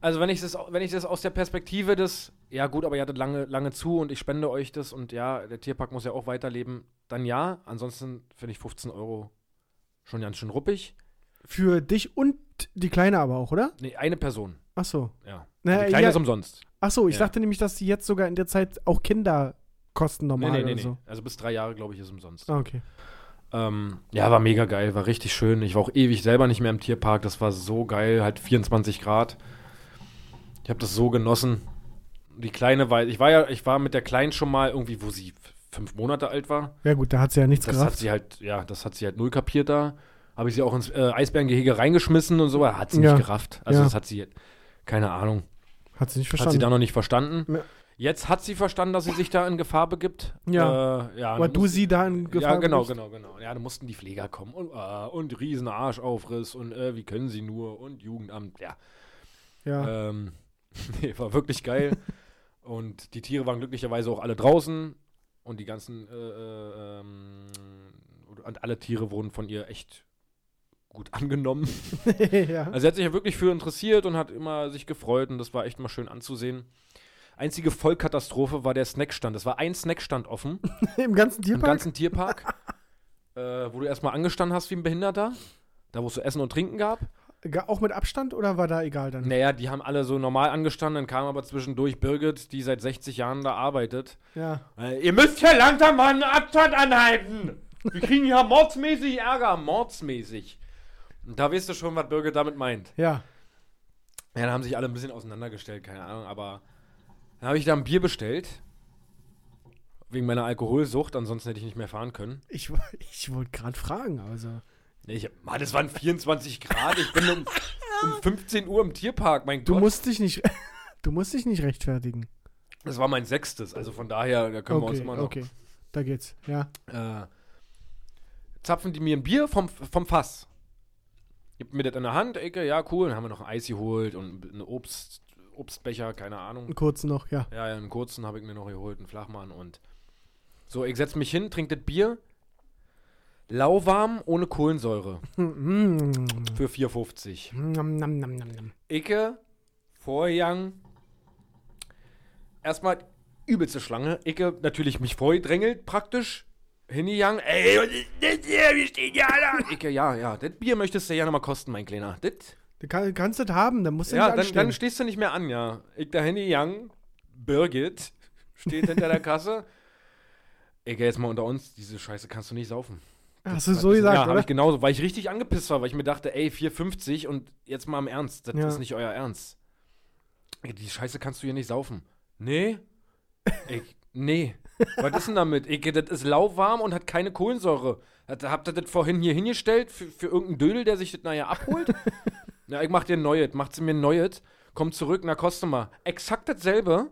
[SPEAKER 5] Also wenn ich das, wenn ich das aus der Perspektive des, ja gut, aber ihr hattet lange, lange zu und ich spende euch das und ja, der Tierpark muss ja auch weiterleben, dann ja. Ansonsten finde ich 15 Euro schon ganz schön ruppig.
[SPEAKER 4] Für dich und die Kleine aber auch, oder?
[SPEAKER 5] Nee, eine Person.
[SPEAKER 4] Ach so.
[SPEAKER 5] Ja.
[SPEAKER 4] Na,
[SPEAKER 5] die Kleine
[SPEAKER 4] ja,
[SPEAKER 5] ist umsonst.
[SPEAKER 4] ach so, ich
[SPEAKER 5] Ja.
[SPEAKER 4] dachte nämlich, dass die jetzt sogar in der Zeit auch Kinder kosten
[SPEAKER 5] Nee,
[SPEAKER 4] normal
[SPEAKER 5] nee, nee,
[SPEAKER 4] oder
[SPEAKER 5] nee.
[SPEAKER 4] so.
[SPEAKER 5] Also bis drei Jahre, glaube ich, ist umsonst.
[SPEAKER 4] Ah, okay.
[SPEAKER 5] Ähm, ja, war mega geil, war richtig schön. Ich war auch ewig selber nicht mehr im Tierpark. Das war so geil, halt 24 Grad. Ich habe das so genossen. Die Kleine war, ich war ja, ich war mit der Kleinen schon mal irgendwie, wo sie fünf Monate alt war.
[SPEAKER 4] Ja gut, da hat sie ja nichts
[SPEAKER 5] Das hat
[SPEAKER 4] gerafft.
[SPEAKER 5] sie halt, ja, das hat sie halt null kapiert da. Habe ich sie auch ins äh, Eisbärengehege reingeschmissen und so, hat sie
[SPEAKER 4] Ja.
[SPEAKER 5] nicht gerafft. Also
[SPEAKER 4] Ja.
[SPEAKER 5] das hat sie, keine Ahnung,
[SPEAKER 4] Hat sie nicht
[SPEAKER 5] hat sie
[SPEAKER 4] verstanden.
[SPEAKER 5] da noch nicht verstanden.
[SPEAKER 4] Ja.
[SPEAKER 5] Jetzt hat sie verstanden, dass sie sich da in Gefahr begibt.
[SPEAKER 4] Ja.
[SPEAKER 5] äh, ja dann
[SPEAKER 4] du sie da in Gefahr
[SPEAKER 5] ja, genau, genau, genau. Ja, da mussten die Pfleger kommen und, äh, und riesen Arschaufriss und äh, wie können sie nur und Jugendamt, ja.
[SPEAKER 4] Ja.
[SPEAKER 5] Ähm, nee, war wirklich geil. und die Tiere waren glücklicherweise auch alle draußen und die ganzen, äh, äh, ähm, und alle Tiere wurden von ihr echt gut angenommen.
[SPEAKER 4] ja.
[SPEAKER 5] Also sie hat sich ja wirklich für interessiert und hat immer sich gefreut und das war echt mal schön anzusehen. Einzige Vollkatastrophe war der Snackstand. Es war ein Snackstand offen.
[SPEAKER 4] Im ganzen
[SPEAKER 5] Im
[SPEAKER 4] Tierpark?
[SPEAKER 5] ganzen Tierpark, äh, wo du erstmal angestanden hast wie ein Behinderter. Da, wo es so Essen und Trinken gab.
[SPEAKER 4] Ga- Auch mit Abstand oder war da egal dann?
[SPEAKER 5] Naja, die haben alle so normal angestanden. Dann kam aber zwischendurch Birgit, die seit 60 Jahren da arbeitet.
[SPEAKER 4] Ja.
[SPEAKER 5] Äh, ihr müsst ja langsam mal einen Abstand anhalten. Wir kriegen ja mordsmäßig Ärger. Mordsmäßig. Und da weißt du schon, was Birgit damit meint.
[SPEAKER 4] Ja.
[SPEAKER 5] Ja, dann haben sich alle ein bisschen auseinandergestellt, keine Ahnung. Aber dann habe ich da ein Bier bestellt. Wegen meiner Alkoholsucht. Ansonsten hätte ich nicht mehr fahren können.
[SPEAKER 4] Ich, ich wollte gerade fragen, also.
[SPEAKER 5] Nee, Ich, Mann, es waren 24 Grad. Ich bin um, um 15 Uhr im Tierpark. Mein
[SPEAKER 4] Du
[SPEAKER 5] Gott.
[SPEAKER 4] musst dich nicht. Du musst dich nicht rechtfertigen.
[SPEAKER 5] Das war mein sechstes, also von daher, da können wir uns
[SPEAKER 4] Okay,
[SPEAKER 5] immer noch.
[SPEAKER 4] okay. Da geht's, ja.
[SPEAKER 5] Äh, zapfen die mir ein Bier vom, vom Fass. Gibt mir das in der Hand, Ecke, ja, cool. Dann haben wir noch ein Eis geholt und einen Obst, Obstbecher, keine Ahnung.
[SPEAKER 4] Einen kurzen noch, ja.
[SPEAKER 5] Ja, ja, einen kurzen habe ich mir noch geholt, einen Flachmann und so, ich setze mich hin, trinke das Bier. Lauwarm, ohne Kohlensäure.
[SPEAKER 4] Mm.
[SPEAKER 5] Für 4,50.
[SPEAKER 4] Nam, nam, nam, nam, nam.
[SPEAKER 5] Icke, Vorgang. Erstmal übelste Schlange. Icke natürlich mich vorgedrängelt praktisch. Hingegangen. Ey, das hier? Wir stehen ja alle an. Icke, ja, ja. Das Bier möchtest du ja nochmal kosten, mein Kleiner. Das
[SPEAKER 4] Du kann, kannst das haben, dann musst du
[SPEAKER 5] ja,
[SPEAKER 4] nicht
[SPEAKER 5] dann,
[SPEAKER 4] anstehen.
[SPEAKER 5] dann stehst du nicht mehr an, ja. Ich da hingegangen. Birgit steht hinter der Kasse. Icke, jetzt mal unter uns. Diese Scheiße kannst du nicht saufen.
[SPEAKER 4] Hast du so gesagt,
[SPEAKER 5] ja, habe ich genauso, weil ich richtig angepisst war, weil ich mir dachte, ey, 4,50 und jetzt mal im Ernst, das
[SPEAKER 4] Ja.
[SPEAKER 5] ist nicht euer Ernst. Ey, die Scheiße kannst du hier nicht saufen. Nee? Ich, nee. Was ist denn damit? Ich, das ist lauwarm und hat keine Kohlensäure. Hat, habt ihr das vorhin hier hingestellt für, für irgendeinen Dödel, der sich das nachher abholt? ja, ich mach dir ein neues. Macht sie mir ein neues. Kommt zurück, na, koste mal. Exakt dasselbe.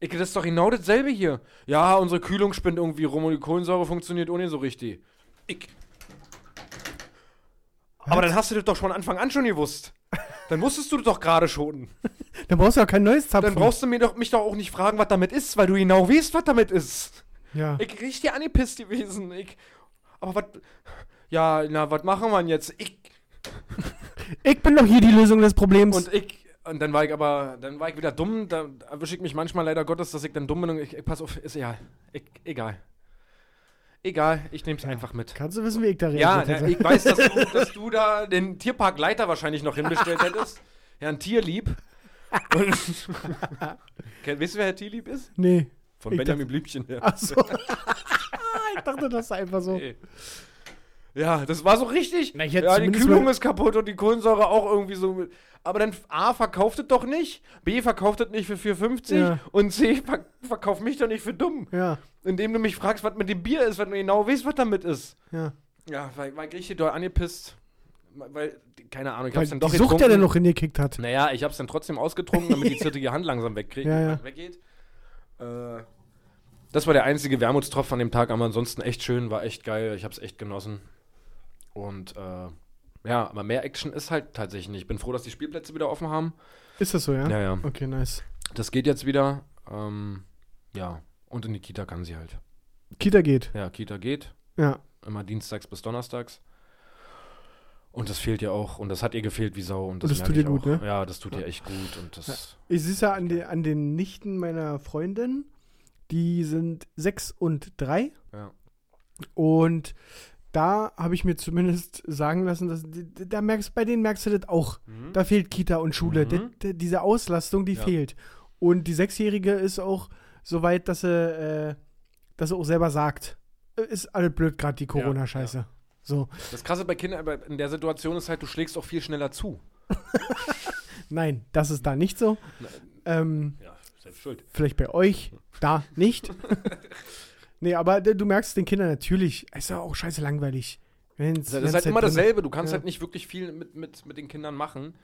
[SPEAKER 5] Ich, das ist doch genau dasselbe hier. Ja, unsere Kühlung spinnt irgendwie rum und die Kohlensäure funktioniert ohne so richtig. Ich. Aber dann hast du das doch von Anfang an schon gewusst. Dann wusstest du das doch gerade schon.
[SPEAKER 4] Dann brauchst du ja kein neues Zapfen.
[SPEAKER 5] Dann brauchst du mir doch, mich doch auch nicht fragen, was damit ist, weil du genau weißt, was damit ist.
[SPEAKER 4] ja.
[SPEAKER 5] Ich richtig dir angepisst gewesen. Ich, aber was. Ja, na, was machen wir denn jetzt? Ich.
[SPEAKER 4] Ich bin doch hier die Lösung des Problems.
[SPEAKER 5] Und ich. Und dann war ich aber, dann war ich wieder dumm. Da erwische ich mich manchmal leider Gottes, dass ich dann dumm bin und ich, ich pass auf, ist egal. Ich, egal. Egal, ich nehm's einfach mit.
[SPEAKER 4] Kannst du wissen, wie ich da
[SPEAKER 5] Ja,
[SPEAKER 4] reagiert
[SPEAKER 5] na,
[SPEAKER 4] hätte?
[SPEAKER 5] ich weiß, dass du, dass du da den Tierparkleiter wahrscheinlich noch hinbestellt hättest. Herrn Tierlieb. Und Weißt du, wer Herr Tierlieb ist?
[SPEAKER 4] Nee.
[SPEAKER 5] Von
[SPEAKER 4] Ich
[SPEAKER 5] Benjamin Blümchen. Ja.
[SPEAKER 4] Ach so. ich dachte, das ist einfach so.
[SPEAKER 5] Nee. Ja, das war so richtig.
[SPEAKER 4] Na,
[SPEAKER 5] ja, die Kühlung ist kaputt und die Kohlensäure auch irgendwie so. Aber dann A verkauft es doch nicht, B verkauft es nicht für 4,50
[SPEAKER 4] Ja.
[SPEAKER 5] und C ver verkauft mich doch nicht für dumm.
[SPEAKER 4] Ja,
[SPEAKER 5] Indem du mich fragst, was mit dem Bier ist, wenn du genau weißt, was damit ist.
[SPEAKER 4] ja.
[SPEAKER 5] Ja, weil, weil ich richtig doll angepisst. Weil, keine Ahnung, ich
[SPEAKER 4] Weil
[SPEAKER 5] hab's dann doch
[SPEAKER 4] die Sucht, der dann noch hingekickt hat.
[SPEAKER 5] Naja, ich hab's dann trotzdem ausgetrunken, damit die zittrige Hand langsam wegkriegt,
[SPEAKER 4] Ja, ja.
[SPEAKER 5] weggeht. Äh, das war der einzige Wermutstropf an dem Tag, aber ansonsten echt schön, war echt geil. Ich hab's echt genossen. Und äh, ja, aber mehr Action ist halt tatsächlich nicht. Ich bin froh, dass die Spielplätze wieder offen haben.
[SPEAKER 4] Ist das so, ja?
[SPEAKER 5] Ja, ja.
[SPEAKER 4] Okay, nice.
[SPEAKER 5] Das geht jetzt wieder. Ähm, ja. Und in die Kita kann sie halt.
[SPEAKER 4] Kita geht.
[SPEAKER 5] Ja, Kita geht.
[SPEAKER 4] Ja.
[SPEAKER 5] Immer dienstags bis donnerstags. Und das fehlt ihr auch. Und das hat ihr gefehlt wie Sau. Und das,
[SPEAKER 4] Und das tut dir gut, ne?
[SPEAKER 5] Ja, das tut ihr echt gut. Und das.
[SPEAKER 4] Ich sehe es ja an, den- an den Nichten meiner Freundin. Die sind sechs und drei.
[SPEAKER 5] Ja.
[SPEAKER 4] Und da habe ich mir zumindest sagen lassen, dass da merkst, bei denen merkst du das auch.
[SPEAKER 5] Mhm.
[SPEAKER 4] Da fehlt Kita und Schule.
[SPEAKER 5] Mhm.
[SPEAKER 4] Das- diese Auslastung, die
[SPEAKER 5] Ja.
[SPEAKER 4] fehlt. Und die Sechsjährige ist auch so weit, dass sie, äh, dass sie auch selber sagt, äh, ist alles blöd gerade die Corona-Scheiße. So,
[SPEAKER 5] Das Krasse bei Kindern aber in der Situation ist halt, du schlägst auch viel schneller zu.
[SPEAKER 4] nein, das ist da nicht so. Ähm,
[SPEAKER 5] Ja, selbst schuld.
[SPEAKER 4] vielleicht bei euch, da nicht. nee, aber du merkst den Kindern natürlich, es ist ja auch scheiße langweilig. Wenn's,
[SPEAKER 5] Das ist halt immer
[SPEAKER 4] drin-
[SPEAKER 5] dasselbe. Du kannst
[SPEAKER 4] Ja.
[SPEAKER 5] halt nicht wirklich viel mit, mit, mit den Kindern machen.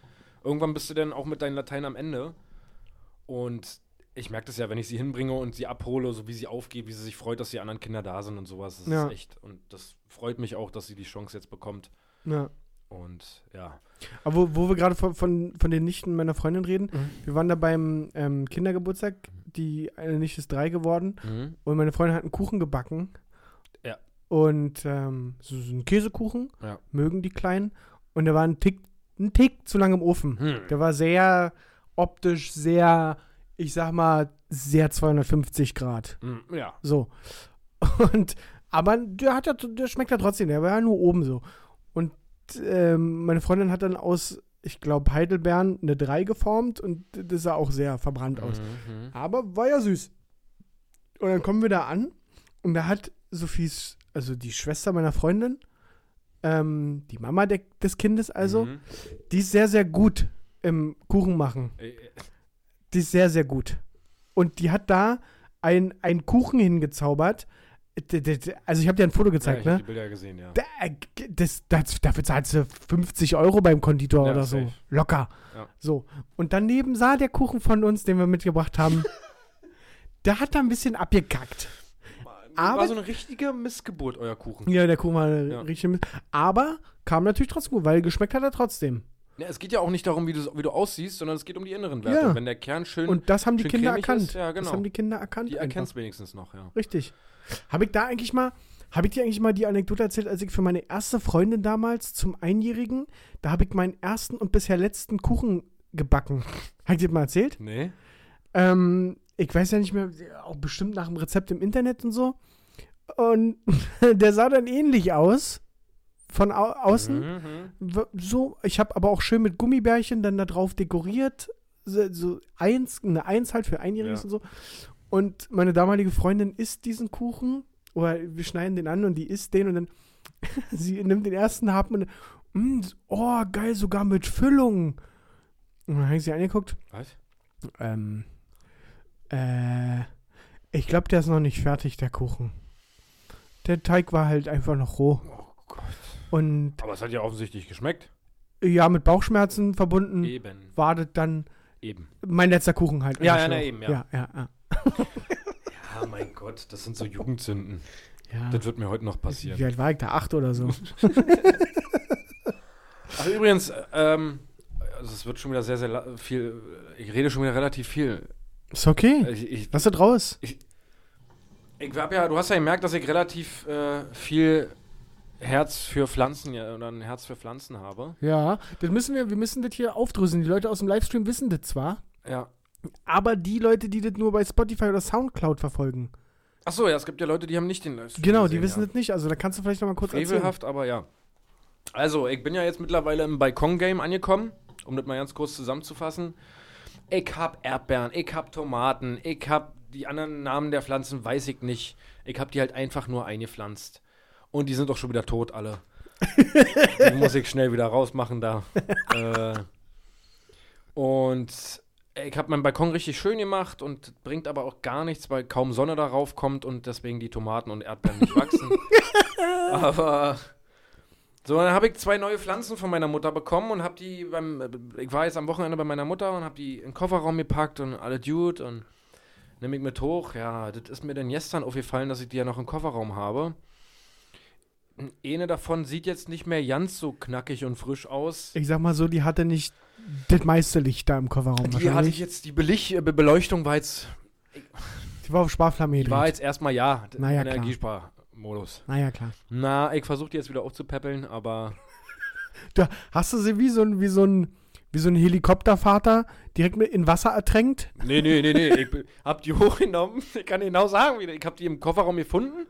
[SPEAKER 5] Irgendwann bist du dann auch mit deinen Latein am Ende. Und ich merke das ja, wenn ich sie hinbringe und sie abhole, so wie sie aufgeht, wie sie sich freut, dass die anderen Kinder da sind und sowas. Das
[SPEAKER 4] Ja.
[SPEAKER 5] ist echt. Und das freut mich auch, dass sie die Chance jetzt bekommt.
[SPEAKER 4] Ja.
[SPEAKER 5] Und ja.
[SPEAKER 4] Aber wo, wo wir gerade von, von, von den Nichten meiner Freundin reden,
[SPEAKER 5] Mhm.
[SPEAKER 4] wir waren da beim ähm, Kindergeburtstag, die eine Nichte ist drei geworden
[SPEAKER 5] Mhm.
[SPEAKER 4] und meine Freundin hat einen Kuchen gebacken.
[SPEAKER 5] Ja.
[SPEAKER 4] Und ähm, so, so einen Käsekuchen,
[SPEAKER 5] Ja.
[SPEAKER 4] mögen die Kleinen. Und der war ein Tick, ein Tick zu lang im Ofen.
[SPEAKER 5] Hm.
[SPEAKER 4] Der war sehr optisch, sehr, ich sag mal, sehr 250 Grad.
[SPEAKER 5] Hm, Ja.
[SPEAKER 4] So. Und, aber der hat ja, der schmeckt ja trotzdem, der war ja nur oben so. Und ähm, meine Freundin hat dann aus, ich glaube, Heidelbeeren eine 3 geformt und das sah auch sehr verbrannt aus.
[SPEAKER 5] Mhm.
[SPEAKER 4] Aber war ja süß. Und dann kommen wir da an und da hat Sophies, also die Schwester meiner Freundin, ähm, die Mama de des Kindes also,
[SPEAKER 5] Mhm.
[SPEAKER 4] die ist sehr, sehr gut im Kuchen machen. Die ist sehr, sehr gut. Und die hat da ein, einen Kuchen hingezaubert. Also ich habe dir ein Foto
[SPEAKER 5] Ja,
[SPEAKER 4] gezeigt,
[SPEAKER 5] ich hab
[SPEAKER 4] ne?
[SPEAKER 5] die Bilder gesehen, ja.
[SPEAKER 4] Äh, das, das, dafür zahlst du 50 Euro beim Konditor
[SPEAKER 5] Ja,
[SPEAKER 4] oder so.
[SPEAKER 5] safe.
[SPEAKER 4] Locker.
[SPEAKER 5] Ja.
[SPEAKER 4] So. Und daneben sah der Kuchen von uns, den wir mitgebracht haben, der hat da ein bisschen abgekackt.
[SPEAKER 5] War
[SPEAKER 4] Aber-
[SPEAKER 5] so eine richtige Missgeburt, euer Kuchen.
[SPEAKER 4] Ja, der Kuchen war
[SPEAKER 5] Ja.
[SPEAKER 4] richtig. mit- Aber kam natürlich trotzdem gut, weil geschmeckt hat er trotzdem.
[SPEAKER 5] Ja, es geht ja auch nicht darum, wie du, wie du aussiehst, sondern es geht um die inneren Werte.
[SPEAKER 4] Ja.
[SPEAKER 5] Wenn der Kern schön,
[SPEAKER 4] Und das haben die Kinder erkannt.
[SPEAKER 5] ist, ja,
[SPEAKER 4] Das
[SPEAKER 5] genau.
[SPEAKER 4] haben die Kinder erkannt.
[SPEAKER 5] die
[SPEAKER 4] einfach.
[SPEAKER 5] erkennst wenigstens noch, ja.
[SPEAKER 4] Richtig. Habe ich da eigentlich mal, habe ich dir eigentlich mal die Anekdote erzählt, als ich für meine erste Freundin damals zum Einjährigen, da habe ich meinen ersten und bisher letzten Kuchen gebacken. Habe ich dir das mal erzählt?
[SPEAKER 5] Nee?
[SPEAKER 4] Ähm, ich weiß ja nicht mehr, auch bestimmt nach dem Rezept im Internet und so. Und der sah dann ähnlich aus. Von au außen.
[SPEAKER 5] Mhm.
[SPEAKER 4] So, ich habe aber auch schön mit Gummibärchen dann da drauf dekoriert. So, so eins, eine Eins halt für Einjähriges
[SPEAKER 5] Ja.
[SPEAKER 4] und so. Und meine damalige Freundin isst diesen Kuchen. Oder wir schneiden den an und die isst den und dann sie nimmt den ersten Happen und mm, oh, geil, sogar mit Füllung. Und dann habe ich sie angeguckt.
[SPEAKER 5] Was?
[SPEAKER 4] Ähm, äh, ich glaube, der ist noch nicht fertig, der Kuchen. Der Teig war halt einfach noch roh.
[SPEAKER 5] Oh Gott.
[SPEAKER 4] Und
[SPEAKER 5] Aber es hat ja offensichtlich geschmeckt.
[SPEAKER 4] ja, mit Bauchschmerzen verbunden
[SPEAKER 5] Eben.
[SPEAKER 4] war das dann
[SPEAKER 5] Eben.
[SPEAKER 4] mein letzter Kuchen halt.
[SPEAKER 5] Ja, ja, na eben, ja.
[SPEAKER 4] Ja, ja, ja.
[SPEAKER 5] Ja, mein Gott, das sind so Jugendsünden.
[SPEAKER 4] ja.
[SPEAKER 5] Das wird mir heute noch passieren.
[SPEAKER 4] Wie alt war ich da? Acht oder so?
[SPEAKER 5] Ach, übrigens, ähm, also es wird schon wieder sehr, sehr viel. Ich rede schon wieder relativ viel.
[SPEAKER 4] Ist okay.
[SPEAKER 5] Ich, ich,
[SPEAKER 4] Lass das raus.
[SPEAKER 5] ich hab ja, du hast ja gemerkt, dass ich relativ äh, viel Herz für Pflanzen ja, oder ein Herz für Pflanzen habe.
[SPEAKER 4] Ja, das müssen wir, wir müssen das hier aufdröseln. Die Leute aus dem Livestream wissen das zwar,
[SPEAKER 5] Ja.
[SPEAKER 4] aber die Leute, die das nur bei Spotify oder Soundcloud verfolgen,
[SPEAKER 5] Ach so, ja, es gibt ja Leute, die haben nicht den Livestream
[SPEAKER 4] genau, die
[SPEAKER 5] gesehen,
[SPEAKER 4] wissen
[SPEAKER 5] ja.
[SPEAKER 4] das nicht. Also da kannst du vielleicht noch mal kurz erzählen.
[SPEAKER 5] Frevelhaft, aber ja. Also, ich bin ja jetzt mittlerweile im Balkon-Game angekommen, um das mal ganz kurz zusammenzufassen. Ich hab Erdbeeren, ich hab Tomaten, ich hab die anderen Namen der Pflanzen, weiß ich nicht. Ich hab die halt einfach nur eingepflanzt. Und die sind doch schon wieder tot, alle. die muss ich schnell wieder rausmachen da. äh, und ich habe meinen Balkon richtig schön gemacht und bringt aber auch gar nichts, weil kaum Sonne darauf kommt und deswegen die Tomaten und Erdbeeren nicht wachsen. aber so, dann habe ich zwei neue Pflanzen von meiner Mutter bekommen und habe die beim, ich war jetzt am Wochenende bei meiner Mutter und habe die in den Kofferraum gepackt und alle Dude und nehme ich mit hoch. Ja, das ist mir denn gestern aufgefallen, dass ich die ja noch im Kofferraum habe. Eine davon sieht jetzt nicht mehr ganz so knackig und frisch aus.
[SPEAKER 4] Ich sag mal so, die hatte nicht das meiste Licht da im Kofferraum
[SPEAKER 5] Die hatte ich jetzt, die Belich Be Beleuchtung war jetzt,
[SPEAKER 4] die war auf Sparflamme
[SPEAKER 5] die war jetzt erstmal ja, d-
[SPEAKER 4] Na ja, klar.
[SPEAKER 5] Energiesparmodus.
[SPEAKER 4] Naja, klar.
[SPEAKER 5] Na, ich versuche die jetzt wieder aufzupäppeln, aber
[SPEAKER 4] Da hast du sie wie so ein, wie so ein, wie so ein Helikoptervater direkt mit in Wasser ertränkt.
[SPEAKER 5] nee, nee, nee, nee, ich hab die hochgenommen. Ich kann genau sagen, ich hab die im Kofferraum gefunden.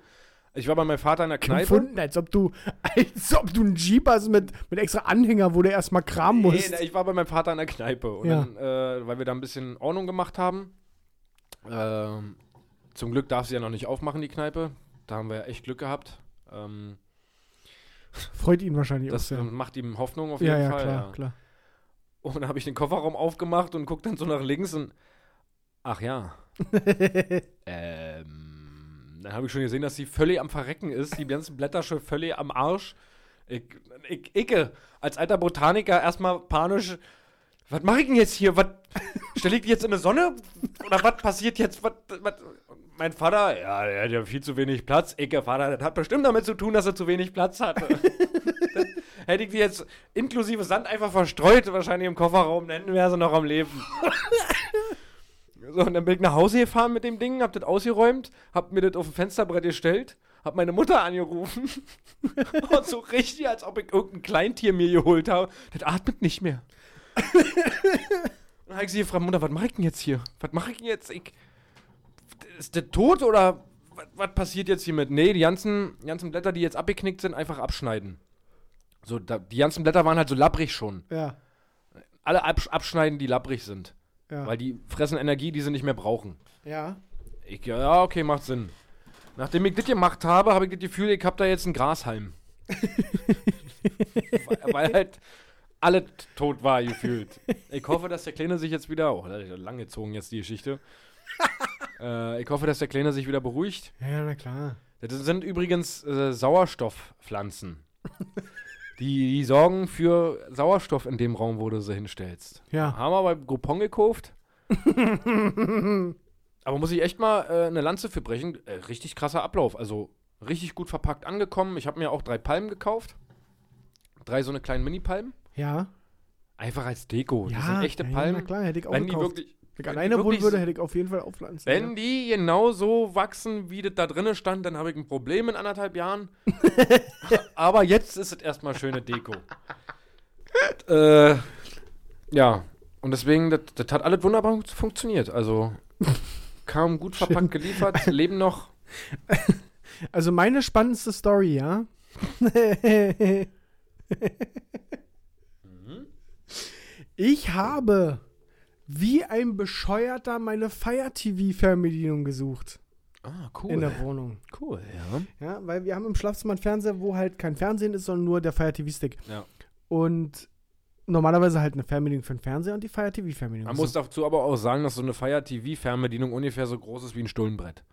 [SPEAKER 5] Ich war bei meinem Vater in der Kneipe.
[SPEAKER 4] Gefunden, als ob du, als ob du einen Jeep hast mit, mit extra Anhänger, wo du erstmal kramen
[SPEAKER 5] Nee,
[SPEAKER 4] musst.
[SPEAKER 5] na, ich war bei meinem Vater in der Kneipe. Und
[SPEAKER 4] Ja.
[SPEAKER 5] dann, äh, weil wir da ein bisschen Ordnung gemacht haben. Ähm, zum Glück darf sie ja noch nicht aufmachen, die Kneipe. Da haben wir ja echt Glück gehabt. Ähm,
[SPEAKER 4] Freut ihn wahrscheinlich auch
[SPEAKER 5] das
[SPEAKER 4] sehr.
[SPEAKER 5] macht ihm Hoffnung auf
[SPEAKER 4] Ja,
[SPEAKER 5] jeden
[SPEAKER 4] ja,
[SPEAKER 5] Fall.
[SPEAKER 4] klar,
[SPEAKER 5] ja.
[SPEAKER 4] klar.
[SPEAKER 5] Und dann habe ich den Kofferraum aufgemacht und guck dann so nach links und ach ja. ähm, dann habe ich schon gesehen, dass sie völlig am Verrecken ist. Die ganzen Blätter schon völlig am Arsch. Ich, ich, Icke, als alter Botaniker erstmal panisch. Was mache ich denn jetzt hier? Was stelle ich die jetzt in die Sonne? Oder was passiert jetzt? Was, was? Mein Vater, ja, der hat ja viel zu wenig Platz. Icke, Vater, das hat bestimmt damit zu tun, dass er zu wenig Platz hatte. Hätte ich die jetzt inklusive Sand einfach verstreut, wahrscheinlich im Kofferraum, dann wäre sie noch am Leben. so, und dann bin ich nach Hause gefahren mit dem Ding, hab das ausgeräumt, hab mir das auf dem Fensterbrett gestellt, hab meine Mutter angerufen und so richtig, als ob ich irgendein Kleintier mir geholt habe. Das atmet nicht mehr. dann habe ich sie gefragt, Mutter, was mache ich denn jetzt hier? Was mache ich denn jetzt? Ich, ist der tot oder was, was passiert jetzt hiermit? Nee, die ganzen, die ganzen Blätter, die jetzt abgeknickt sind, einfach abschneiden. So, da, die ganzen Blätter waren halt so labbrig schon.
[SPEAKER 4] Ja,
[SPEAKER 5] Alle absch abschneiden, die labbrig sind.
[SPEAKER 4] Ja.
[SPEAKER 5] Weil die fressen Energie, die sie nicht mehr brauchen.
[SPEAKER 4] ja.
[SPEAKER 5] Ich, ja, okay, macht Sinn. Nachdem ich das gemacht habe, habe ich das Gefühl, ich habe da jetzt einen Grashalm. weil, weil halt alle tot war, gefühlt. Ich hoffe, dass der Kleine sich jetzt wieder. Oh, das ist lang gezogen jetzt die Geschichte. äh, ich hoffe, dass der Kleine sich wieder beruhigt.
[SPEAKER 4] Ja, ja, na klar.
[SPEAKER 5] Das sind übrigens äh, Sauerstoffpflanzen. die, die sorgen für Sauerstoff in dem Raum, wo du sie hinstellst.
[SPEAKER 4] Ja.
[SPEAKER 5] Haben wir bei Groupon gekauft. Aber muss ich echt mal äh, eine Lanze für brechen. Äh, richtig krasser Ablauf. Also richtig gut verpackt angekommen. Ich habe mir auch drei Palmen gekauft. Drei so eine kleinen Mini-Palmen.
[SPEAKER 4] Ja.
[SPEAKER 5] Einfach als Deko.
[SPEAKER 4] ja,
[SPEAKER 5] die sind echte
[SPEAKER 4] ja,
[SPEAKER 5] Palmen.
[SPEAKER 4] Na klar, hätte ich auch
[SPEAKER 5] wenn die
[SPEAKER 4] gekauft.
[SPEAKER 5] wirklich,
[SPEAKER 4] Wenn ich alleine wohnen würde, hätte ich auf jeden Fall aufpflanzen.
[SPEAKER 5] wenn
[SPEAKER 4] ja.
[SPEAKER 5] die genau so wachsen, wie das da drinnen stand, dann habe ich ein Problem in anderthalb Jahren. Aber jetzt ist es erstmal schöne Deko. äh, ja, und deswegen, das, das hat alles wunderbar funktioniert. Also kam gut verpackt geliefert, leben noch.
[SPEAKER 4] Also meine spannendste Story, ja. ich habe wie ein Bescheuerter meine Fire TV Fernbedienung gesucht
[SPEAKER 5] Ah, cool.
[SPEAKER 4] in der Wohnung.
[SPEAKER 5] cool, ja.
[SPEAKER 4] Ja, weil wir haben im Schlafzimmer einen Fernseher, wo halt kein Fernsehen ist, sondern nur der Fire TV Stick.
[SPEAKER 5] Ja.
[SPEAKER 4] Und normalerweise halt eine Fernbedienung für den Fernseher und die Fire TV Fernbedienung.
[SPEAKER 5] Man muss dazu aber auch sagen, dass so eine Fire TV-Fernbedienung ungefähr so groß ist wie ein Stullenbrett.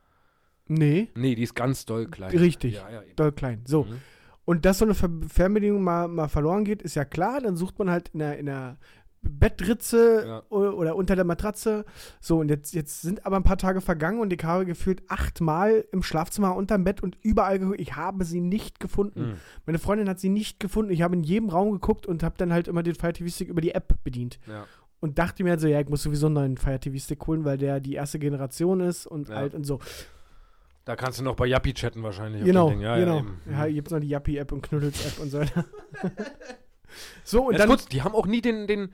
[SPEAKER 4] Nee,
[SPEAKER 5] Nee, die ist ganz doll klein.
[SPEAKER 4] Richtig.
[SPEAKER 5] Ja, ja,
[SPEAKER 4] doll klein. So.
[SPEAKER 5] Mhm.
[SPEAKER 4] Und dass so eine Fernbedienung mal, mal verloren geht, ist ja klar. Dann sucht man halt in der, in der Bettritze
[SPEAKER 5] Ja.
[SPEAKER 4] oder, oder unter der Matratze. So, und jetzt, jetzt sind aber ein paar Tage vergangen und ich habe gefühlt achtmal im Schlafzimmer unterm Bett und überall geguckt. Ich habe sie nicht gefunden.
[SPEAKER 5] Mhm.
[SPEAKER 4] Meine Freundin hat sie nicht gefunden. Ich habe in jedem Raum geguckt und habe dann halt immer den Fire TV Stick über die App bedient.
[SPEAKER 5] Ja.
[SPEAKER 4] Und dachte mir halt so, ja, ich muss sowieso einen neuen Fire TV Stick holen, weil der die erste Generation ist und
[SPEAKER 5] Ja.
[SPEAKER 4] alt und so.
[SPEAKER 5] Da kannst du noch bei Yappi chatten wahrscheinlich.
[SPEAKER 4] Genau.
[SPEAKER 5] Ja,
[SPEAKER 4] genau.
[SPEAKER 5] Ja, eben.
[SPEAKER 4] Ja, hier gibt es noch die Yappi-App und Knuddels-App und so weiter. so, und
[SPEAKER 5] Jetzt
[SPEAKER 4] dann.
[SPEAKER 5] kurz, die haben auch nie den, den,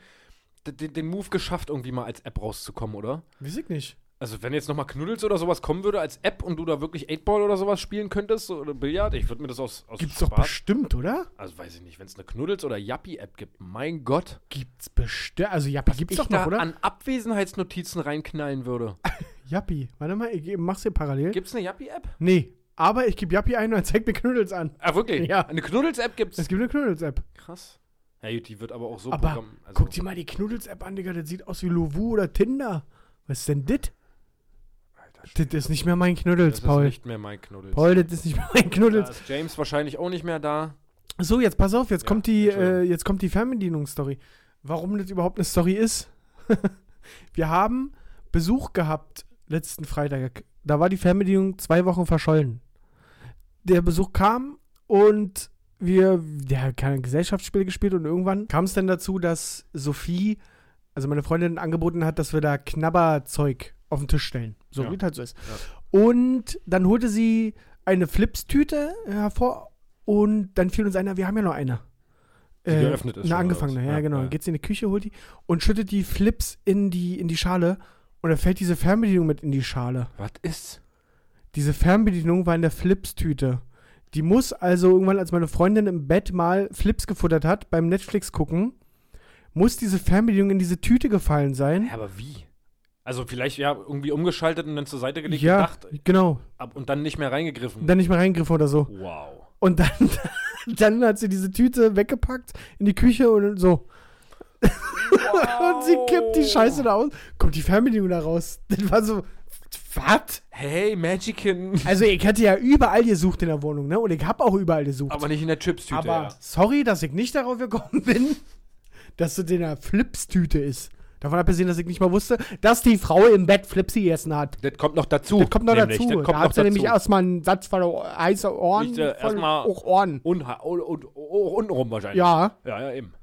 [SPEAKER 5] den, den Move geschafft, irgendwie mal als App rauszukommen, oder?
[SPEAKER 4] Weiß ich nicht.
[SPEAKER 5] Also, wenn jetzt nochmal Knuddels oder sowas kommen würde als App und du da wirklich 8-Ball oder sowas spielen könntest, so, oder Billard, ich würde mir das aus, aus
[SPEAKER 4] Gibt's doch
[SPEAKER 5] Spaß.
[SPEAKER 4] bestimmt, oder?
[SPEAKER 5] Also, weiß ich nicht, wenn es eine Knuddels- oder Yappi-App gibt, mein Gott.
[SPEAKER 4] Gibt's bestimmt. Also Yappi gibt's
[SPEAKER 5] ich
[SPEAKER 4] doch noch, oder?
[SPEAKER 5] an Abwesenheitsnotizen reinknallen würde.
[SPEAKER 4] Yappi. Warte mal, ich mach's hier parallel.
[SPEAKER 5] Gibt's eine Yappi-App?
[SPEAKER 4] nee. Aber ich gebe Yappi ein und er zeigt mir Knuddels an.
[SPEAKER 5] Ah, wirklich?
[SPEAKER 4] Ja.
[SPEAKER 5] Eine Knuddels-App gibt's.
[SPEAKER 4] Es gibt eine Knuddels-App.
[SPEAKER 5] Krass. Ja, gut, die wird aber auch so
[SPEAKER 4] Aber
[SPEAKER 5] Programm- also-
[SPEAKER 4] Guck dir mal die Knuddels-App an, Digga. Das sieht aus wie Lovu oder Tinder. Was ist denn dit? Das ist nicht mehr mein Knuddels,
[SPEAKER 5] das ist
[SPEAKER 4] Paul.
[SPEAKER 5] nicht mehr mein Knuddels.
[SPEAKER 4] Paul, das ist nicht mehr mein
[SPEAKER 5] Da
[SPEAKER 4] Knuddels.
[SPEAKER 5] ist James wahrscheinlich auch nicht mehr da.
[SPEAKER 4] So, jetzt pass auf, jetzt
[SPEAKER 5] Ja,
[SPEAKER 4] kommt die, äh, jetzt kommt die Fernbedienungsstory. Warum das überhaupt eine Story ist? Wir haben Besuch gehabt letzten Freitag. Da war die Fernbedienung zwei Wochen verschollen. Der Besuch kam und wir, der hat keine Gesellschaftsspiele gespielt und irgendwann kam es dann dazu, dass Sophie, also meine Freundin, angeboten hat, dass wir da Knabberzeug auf den Tisch stellen. So
[SPEAKER 5] Ja.
[SPEAKER 4] wie es halt so ist. Und dann holte sie eine Flipstüte hervor und dann fiel uns einer, wir haben ja noch eine.
[SPEAKER 5] Die geöffnet ist
[SPEAKER 4] Eine angefangene, ja,
[SPEAKER 5] Ja,
[SPEAKER 4] genau.
[SPEAKER 5] ja.
[SPEAKER 4] Geht sie in die Küche, holt die und schüttet die Flips in die, in die Schale und dann fällt diese Fernbedienung mit in die Schale.
[SPEAKER 5] Was ist?
[SPEAKER 4] Diese Fernbedienung war in der Flips-Tüte. Die muss also irgendwann, als meine Freundin im Bett mal Flips gefuttert hat, beim Netflix gucken, muss diese Fernbedienung in diese Tüte gefallen sein.
[SPEAKER 5] Ja, aber wie? Also vielleicht ja irgendwie umgeschaltet und dann zur Seite gelegt
[SPEAKER 4] Ja,
[SPEAKER 5] gedacht
[SPEAKER 4] genau.
[SPEAKER 5] ab und dann nicht mehr reingegriffen.
[SPEAKER 4] Dann nicht mehr reingegriffen oder so.
[SPEAKER 5] wow.
[SPEAKER 4] Und dann, dann hat sie diese Tüte weggepackt in die Küche und so. Und sie kippt die Scheiße da aus. Kommt die Fernbedienung da raus. Das war so. Was?
[SPEAKER 5] Hey, Magickin.
[SPEAKER 4] Also, ich hätte ja überall gesucht in der Wohnung, ne? Und ich habe auch überall gesucht.
[SPEAKER 5] Aber nicht in der Chipstüte.
[SPEAKER 4] Aber
[SPEAKER 5] ja.
[SPEAKER 4] sorry, dass ich nicht darauf gekommen bin, dass das in der Flipstüte ist. Davon abgesehen, dass ich nicht mal wusste, dass die Frau im Bett Flipsy gegessen hat.
[SPEAKER 5] Das kommt noch dazu.
[SPEAKER 4] Das kommt noch
[SPEAKER 5] nämlich.
[SPEAKER 4] dazu.
[SPEAKER 5] Das kommt
[SPEAKER 4] da hat sie nämlich erstmal einen Satz voller heiße Ohren.
[SPEAKER 5] Äh, erstmal-
[SPEAKER 4] auch Ohren.
[SPEAKER 5] Und, und, und, und untenrum wahrscheinlich.
[SPEAKER 4] Ja.
[SPEAKER 5] Ja, ja, eben.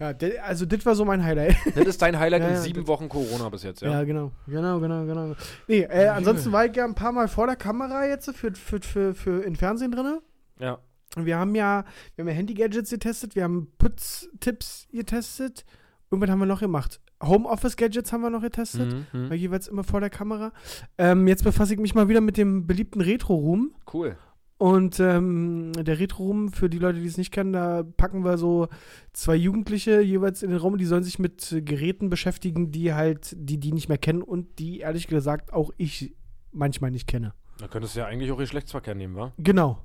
[SPEAKER 4] Ja, also das war so mein Highlight.
[SPEAKER 5] Das ist dein Highlight
[SPEAKER 4] Ja,
[SPEAKER 5] in sieben Wochen Corona bis jetzt,
[SPEAKER 4] Ja,
[SPEAKER 5] ja?
[SPEAKER 4] genau. Genau, genau, genau. Nee, äh, ansonsten war ich ja ein paar Mal vor der Kamera jetzt für, für, für, für in Fernsehen drin.
[SPEAKER 5] Ja.
[SPEAKER 4] Und wir haben ja, wir haben ja Handy-Gadgets getestet, wir haben Putztipps getestet. Irgendwas haben wir noch gemacht. Homeoffice-Gadgets haben wir noch getestet.
[SPEAKER 5] Mhm, mhm.
[SPEAKER 4] Weil jeweils immer vor der Kamera. Ähm, jetzt befasse ich mich mal wieder mit dem beliebten Retro-Room.
[SPEAKER 5] Cool.
[SPEAKER 4] Und ähm, der Retro-Room, für die Leute, die es nicht kennen, da packen wir so zwei Jugendliche jeweils in den Raum, die sollen sich mit Geräten beschäftigen, die halt, die die nicht mehr kennen und die ehrlich gesagt auch ich manchmal nicht kenne.
[SPEAKER 5] Da könntest du ja eigentlich auch Geschlechtsverkehr nehmen, wa?
[SPEAKER 4] Genau.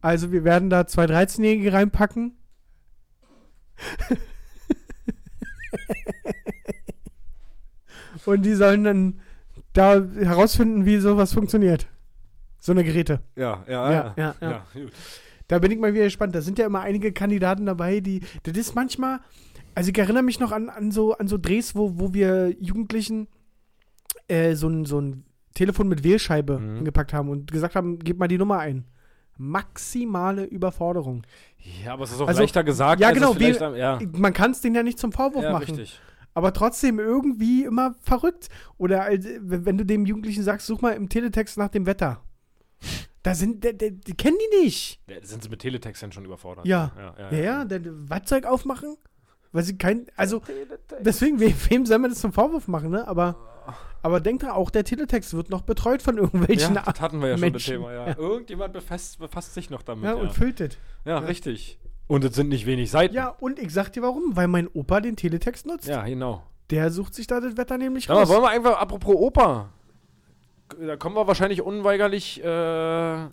[SPEAKER 4] Also wir werden da zwei 13-Jährige reinpacken. und die sollen dann da herausfinden, wie sowas funktioniert. So eine Geräte.
[SPEAKER 5] Ja,
[SPEAKER 4] Ja, ja, ja.
[SPEAKER 5] ja. gut.
[SPEAKER 4] Da bin ich mal wieder gespannt. Da sind ja immer einige Kandidaten dabei, die. Das ist manchmal. Also ich erinnere mich noch an, an, so, an so Drehs, wo, wo wir Jugendlichen äh, so, ein, so ein Telefon mit Wählscheibe
[SPEAKER 5] Mhm.
[SPEAKER 4] hingepackt haben und gesagt haben, gib mal die Nummer ein. Maximale Überforderung.
[SPEAKER 5] Ja, aber es ist auch
[SPEAKER 4] Also,
[SPEAKER 5] leichter gesagt.
[SPEAKER 4] ja,
[SPEAKER 5] als es
[SPEAKER 4] genau, wir-
[SPEAKER 5] am- ja.
[SPEAKER 4] Man kann es denen ja nicht zum Vorwurf
[SPEAKER 5] ja,
[SPEAKER 4] machen.
[SPEAKER 5] richtig.
[SPEAKER 4] aber trotzdem irgendwie immer verrückt. Oder wenn wenn du dem Jugendlichen sagst, such mal im Teletext nach dem Wetter. Da sind, die, die, die kennen die nicht.
[SPEAKER 5] Ja, sind sie mit Teletext dann schon überfordert.
[SPEAKER 4] Ja.
[SPEAKER 5] ja,
[SPEAKER 4] Ja, ja, der, der Wattzeug aufmachen, weil sie kein, also deswegen, we- wem soll man das zum Vorwurf machen, ne? Aber, aber denk dran, auch der Teletext wird noch betreut von irgendwelchen
[SPEAKER 5] Ja, das hatten wir ja schon das
[SPEAKER 4] Menschen.
[SPEAKER 5] Thema, ja.
[SPEAKER 4] Ja.
[SPEAKER 5] Irgendjemand befasst, befasst sich noch damit.
[SPEAKER 4] ja,
[SPEAKER 5] Ja,
[SPEAKER 4] und füllt das.
[SPEAKER 5] ja, richtig. Und es sind nicht wenig Seiten.
[SPEAKER 4] Ja, und ich sag dir warum, weil mein Opa den Teletext nutzt.
[SPEAKER 5] Ja, genau.
[SPEAKER 4] Der sucht sich da das Wetter nämlich raus.
[SPEAKER 5] wollen wir einfach, apropos Opa, da kommen wir wahrscheinlich unweigerlich äh,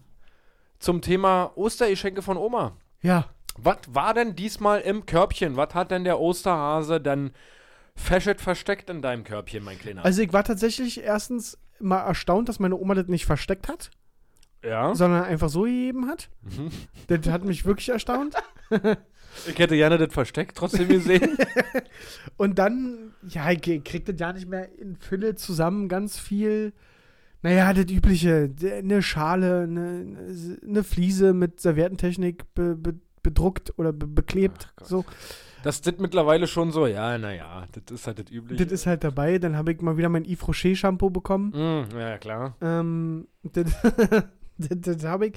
[SPEAKER 5] zum Thema Ostergeschenke von Oma.
[SPEAKER 4] Ja,
[SPEAKER 5] Was war denn diesmal im Körbchen? Was hat denn der Osterhase denn feschet versteckt in deinem Körbchen, mein Kleiner?
[SPEAKER 4] also ich war tatsächlich erstens mal erstaunt, dass meine Oma das nicht versteckt hat,
[SPEAKER 5] ja?
[SPEAKER 4] sondern einfach so gegeben hat.
[SPEAKER 5] Mhm.
[SPEAKER 4] Das hat mich wirklich erstaunt.
[SPEAKER 5] Ich hätte gerne das versteckt, trotzdem gesehen.
[SPEAKER 4] Und dann, ja, ich krieg das ja nicht mehr in Fülle zusammen, ganz viel. Naja, das übliche, eine Schale, eine, eine Fliese mit Serviettentechnik be, be, bedruckt oder be, beklebt. So.
[SPEAKER 5] Das ist mittlerweile schon so, ja, naja, das ist halt das Übliche.
[SPEAKER 4] Das ist halt dabei. Dann habe ich mal wieder mein Yves Rocher Shampoo bekommen.
[SPEAKER 5] Mm, ja, klar.
[SPEAKER 4] Ähm, das das, das habe ich.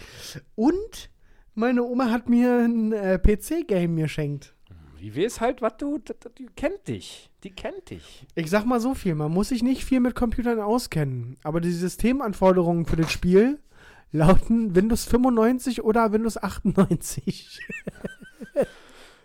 [SPEAKER 4] Und meine Oma hat mir ein äh, PC-Game geschenkt.
[SPEAKER 5] Wie weiß halt, was du, die kennt dich. Die kennt dich.
[SPEAKER 4] Ich sag mal so viel, man muss sich nicht viel mit Computern auskennen, aber die Systemanforderungen für das Spiel lauten Windows 95 oder Windows 98.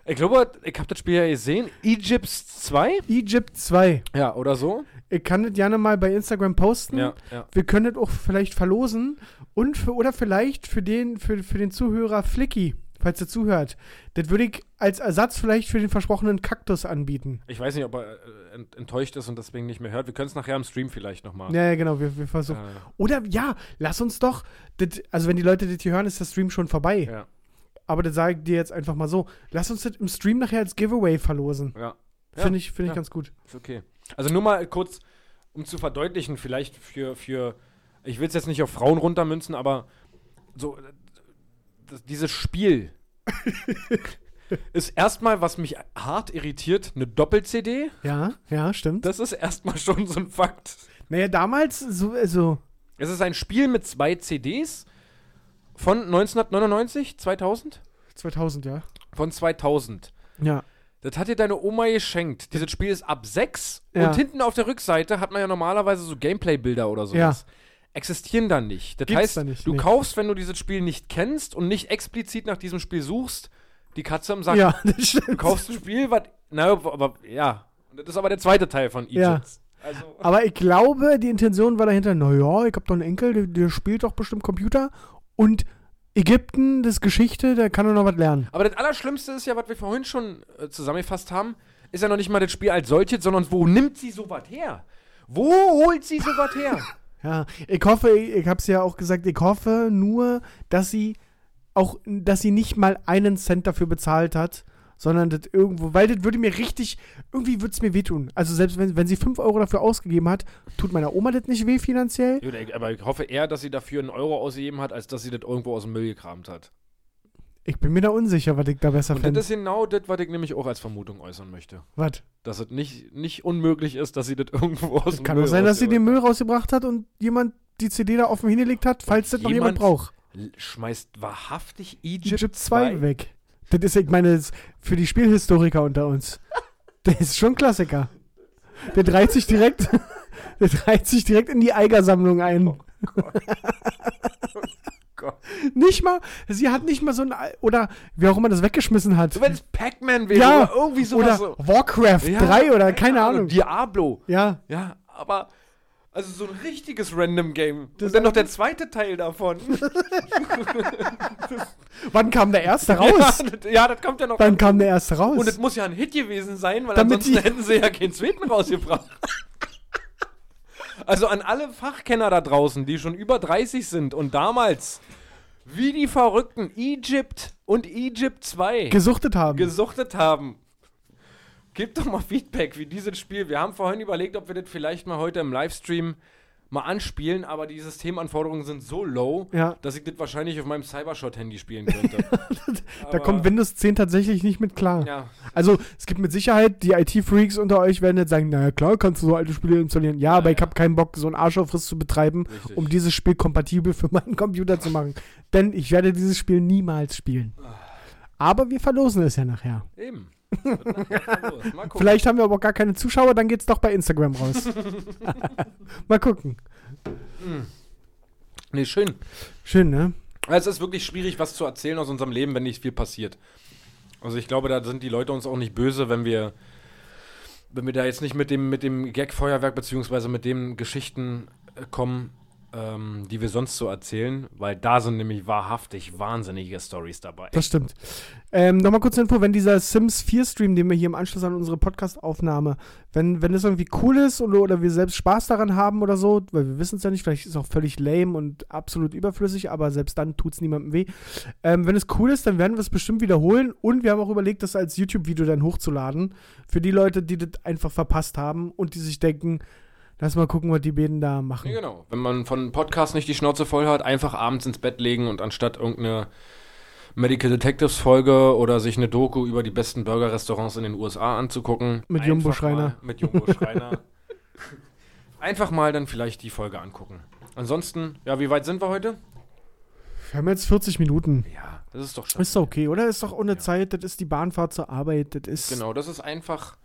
[SPEAKER 5] Ich glaube, ich habe das Spiel ja gesehen. Egypts 2?
[SPEAKER 4] Egypt 2.
[SPEAKER 5] Ja, oder so?
[SPEAKER 4] Ich kann das gerne mal bei Instagram posten.
[SPEAKER 5] Ja, ja.
[SPEAKER 4] Wir können das auch vielleicht verlosen und für, oder vielleicht für den, für, für den Zuhörer Flicky, falls er zuhört. Das würde ich als Ersatz vielleicht für den versprochenen Kaktus anbieten.
[SPEAKER 5] Ich weiß nicht, ob er äh, ent enttäuscht ist und deswegen nicht mehr hört. Wir können es nachher im Stream vielleicht nochmal.
[SPEAKER 4] Ja, ja, genau, wir, wir versuchen.
[SPEAKER 5] Äh,
[SPEAKER 4] Oder ja, lass uns doch, das, also wenn die Leute das hier hören, ist der Stream schon vorbei.
[SPEAKER 5] ja,
[SPEAKER 4] Aber das sage ich dir jetzt einfach mal so. Lass uns das im Stream nachher als Giveaway verlosen.
[SPEAKER 5] ja.
[SPEAKER 4] Finde ich, find ich
[SPEAKER 5] ja.
[SPEAKER 4] ganz gut.
[SPEAKER 5] Ist okay. Also nur mal kurz, um zu verdeutlichen, vielleicht für, für ich will es jetzt nicht auf Frauen runtermünzen, aber so, das, dieses Spiel ist erstmal, was mich hart irritiert, eine Doppel-CD.
[SPEAKER 4] Ja, ja, stimmt.
[SPEAKER 5] Das ist erstmal schon so ein Fakt.
[SPEAKER 4] Naja, damals, so, also,
[SPEAKER 5] Es ist ein Spiel mit zwei CDs von 1999, 2000?
[SPEAKER 4] 2000, ja.
[SPEAKER 5] Von 2000.
[SPEAKER 4] Ja.
[SPEAKER 5] Das hat dir deine Oma geschenkt. Dieses Spiel ist ab 6
[SPEAKER 4] Ja.
[SPEAKER 5] und hinten auf der Rückseite hat man ja normalerweise so Gameplay-Bilder oder sowas. Existieren dann nicht. Das
[SPEAKER 4] Gibt's
[SPEAKER 5] heißt,
[SPEAKER 4] da nicht,
[SPEAKER 5] du
[SPEAKER 4] nee.
[SPEAKER 5] kaufst, wenn du dieses Spiel nicht kennst und nicht explizit nach diesem Spiel suchst, die Katze im Sack.
[SPEAKER 4] Ja, das stimmt.
[SPEAKER 5] Du kaufst ein Spiel, was. Na, aber ja. Das ist aber der zweite Teil von Egypt.
[SPEAKER 4] Ja.
[SPEAKER 5] Also,
[SPEAKER 4] Aber ich glaube, die Intention war dahinter, naja, ich habe doch einen Enkel, der, der spielt doch bestimmt Computer. Und Ägypten, das ist Geschichte, da kann er noch was lernen.
[SPEAKER 5] aber das Allerschlimmste ist ja, was wir vorhin schon äh, zusammengefasst haben, ist ja noch nicht mal das Spiel als solches, sondern wo nimmt sie sowas her? Wo holt sie sowas her?
[SPEAKER 4] Ja, ich hoffe, ich, ich habe es ja auch gesagt, ich hoffe nur, dass sie auch, dass sie nicht mal einen Cent dafür bezahlt hat, sondern das irgendwo, weil das würde mir richtig, irgendwie würde es mir wehtun. Also selbst wenn, wenn sie 5 Euro dafür ausgegeben hat, tut meiner Oma das nicht weh finanziell.
[SPEAKER 5] Aber ich hoffe eher, dass sie dafür einen Euro ausgegeben hat, als dass sie das irgendwo aus dem Müll gekramt hat.
[SPEAKER 4] Ich bin mir da unsicher, was ich da besser
[SPEAKER 5] Und
[SPEAKER 4] fände.
[SPEAKER 5] das ist genau das, was ich nämlich auch als Vermutung äußern möchte.
[SPEAKER 4] Was?
[SPEAKER 5] Dass es nicht, nicht unmöglich ist, dass sie das irgendwo aus dem
[SPEAKER 4] Kann
[SPEAKER 5] Müll
[SPEAKER 4] auch sein, dass sie den Müll rausgebracht hat und jemand die CD da offen hingelegt hat, falls das noch jemand
[SPEAKER 5] jemand
[SPEAKER 4] braucht.
[SPEAKER 5] Schmeißt wahrhaftig Egypt,
[SPEAKER 4] Egypt 2 weg. Das ist, ich meine, das ist für die Spielhistoriker unter uns. Das ist schon ein Klassiker. Der reiht sich direkt, der reiht sich direkt in die Eigersammlung ein.
[SPEAKER 5] Gott.
[SPEAKER 4] Nicht mal, sie hat nicht mal so ein, Ei- oder wie auch immer das weggeschmissen hat.
[SPEAKER 5] So, wenn es Pac-Man wäre
[SPEAKER 4] Ja,
[SPEAKER 5] oder irgendwie sowas.
[SPEAKER 4] Oder
[SPEAKER 5] so.
[SPEAKER 4] Warcraft
[SPEAKER 5] Ja,
[SPEAKER 4] 3 oder keine Ahnung.
[SPEAKER 5] Diablo.
[SPEAKER 4] Ja,
[SPEAKER 5] Ja, aber. Also so ein richtiges Random Game.
[SPEAKER 4] Das
[SPEAKER 5] Und dann noch der zweite Teil davon.
[SPEAKER 4] wann kam der erste raus?
[SPEAKER 5] Ja, das, ja, das kommt ja noch.
[SPEAKER 4] Wann kam der erste raus?
[SPEAKER 5] Und es muss ja ein Hit gewesen sein, weil
[SPEAKER 4] Damit
[SPEAKER 5] ansonsten hätten sie ja keinen zweiten rausgebracht. also an alle Fachkenner da draußen, die schon über 30 sind und damals wie die Verrückten Egypt und Egypt 2
[SPEAKER 4] Gesuchtet haben.
[SPEAKER 5] gesuchtet haben. Gebt doch mal Feedback, wie dieses Spiel. Wir haben vorhin überlegt, ob wir das vielleicht mal heute im Livestream mal anspielen, aber die Systemanforderungen sind so low,
[SPEAKER 4] Ja.
[SPEAKER 5] dass ich das wahrscheinlich auf meinem Cybershot-Handy spielen könnte.
[SPEAKER 4] Da kommt Windows 10 tatsächlich nicht mit klar.
[SPEAKER 5] Ja,
[SPEAKER 4] Also, es gibt mit Sicherheit, die IT-Freaks unter euch werden jetzt sagen, naja klar, kannst du so alte Spiele installieren. Ja, aber ich
[SPEAKER 5] ja.
[SPEAKER 4] habe keinen Bock, so einen Arschaufriss zu betreiben,
[SPEAKER 5] Richtig.
[SPEAKER 4] um dieses Spiel kompatibel für meinen Computer zu machen. Denn ich werde dieses Spiel niemals spielen. Aber wir verlosen es ja nachher.
[SPEAKER 5] eben.
[SPEAKER 4] Vielleicht haben wir aber auch gar keine Zuschauer, dann geht's doch bei Instagram raus. Mal gucken.
[SPEAKER 5] Nee, schön.
[SPEAKER 4] Schön, ne?
[SPEAKER 5] Es ist wirklich schwierig, was zu erzählen aus unserem Leben, wenn nicht viel passiert. Also ich glaube, da sind die Leute uns auch nicht böse, wenn wir, wenn wir da jetzt nicht mit dem, mit dem Gag-Feuerwerk beziehungsweise mit den Geschichten äh, kommen, ähm, die wir sonst so erzählen, weil da sind nämlich wahrhaftig wahnsinnige Stories dabei.
[SPEAKER 4] Das stimmt. Ähm, Nochmal kurz Info, wenn dieser Sims 4 Stream, den wir hier im Anschluss an unsere Podcast-Aufnahme, wenn, wenn das irgendwie cool ist oder, oder wir selbst Spaß daran haben oder so, weil wir wissen es ja nicht, vielleicht ist es auch völlig lame und absolut überflüssig, aber selbst dann tut es niemandem weh. Ähm, wenn es cool ist, dann werden wir es bestimmt wiederholen und wir haben auch überlegt, das als YouTube-Video dann hochzuladen. Für die Leute, die das einfach verpasst haben und die sich denken, lass mal gucken, was die beiden da machen.
[SPEAKER 5] Ja, genau. Wenn man von Podcast nicht die Schnauze voll hat, einfach abends ins Bett legen und anstatt irgendeine Medical Detectives Folge oder sich eine Doku über die besten Burger-Restaurants in den USA anzugucken.
[SPEAKER 4] Mit
[SPEAKER 5] einfach
[SPEAKER 4] Jumbo
[SPEAKER 5] mal-
[SPEAKER 4] Schreiner.
[SPEAKER 5] Mit Jumbo Schreiner. einfach mal dann vielleicht die Folge angucken. Ansonsten, ja, wie weit sind wir heute?
[SPEAKER 4] Wir haben jetzt 40 Minuten.
[SPEAKER 5] Ja, das ist doch schon.
[SPEAKER 4] Ist doch okay, oder? Ist doch ohne Zeit, das ist die Bahnfahrt zur Arbeit, das ist.
[SPEAKER 5] Genau, das ist einfach,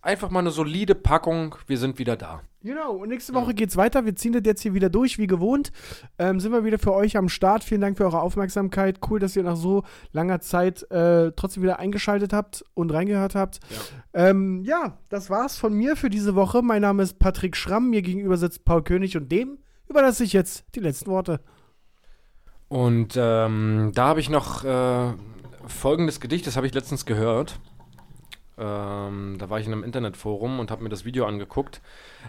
[SPEAKER 5] einfach mal eine solide Packung. Wir sind wieder da.
[SPEAKER 4] Genau, und nächste Woche geht's weiter. Wir ziehen das jetzt hier wieder durch, wie gewohnt. Ähm, sind wir wieder für euch am Start. Vielen Dank für eure Aufmerksamkeit. Cool, dass ihr nach so langer Zeit äh, trotzdem wieder eingeschaltet habt und reingehört habt. Ja. Ähm, ja, das war's von mir für diese Woche. Mein Name ist Patrick Schramm. Mir gegenüber sitzt Paul König und dem überlasse ich jetzt die letzten Worte.
[SPEAKER 5] Und ähm, da habe ich noch äh, folgendes Gedicht, das habe ich letztens gehört. Ähm, da war ich in einem Internetforum und habe mir das Video angeguckt.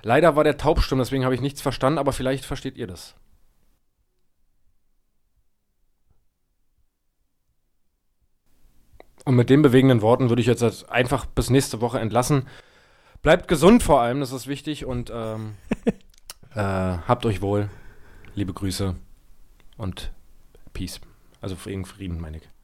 [SPEAKER 5] Leider war der taubstumm, deswegen habe ich nichts verstanden, aber vielleicht versteht ihr das. Und mit den bewegenden Worten würde ich jetzt einfach bis nächste Woche entlassen. Bleibt gesund vor allem, das ist wichtig und ähm, äh, habt euch wohl. Liebe Grüße und Peace. Also Frieden, Frieden meine ich.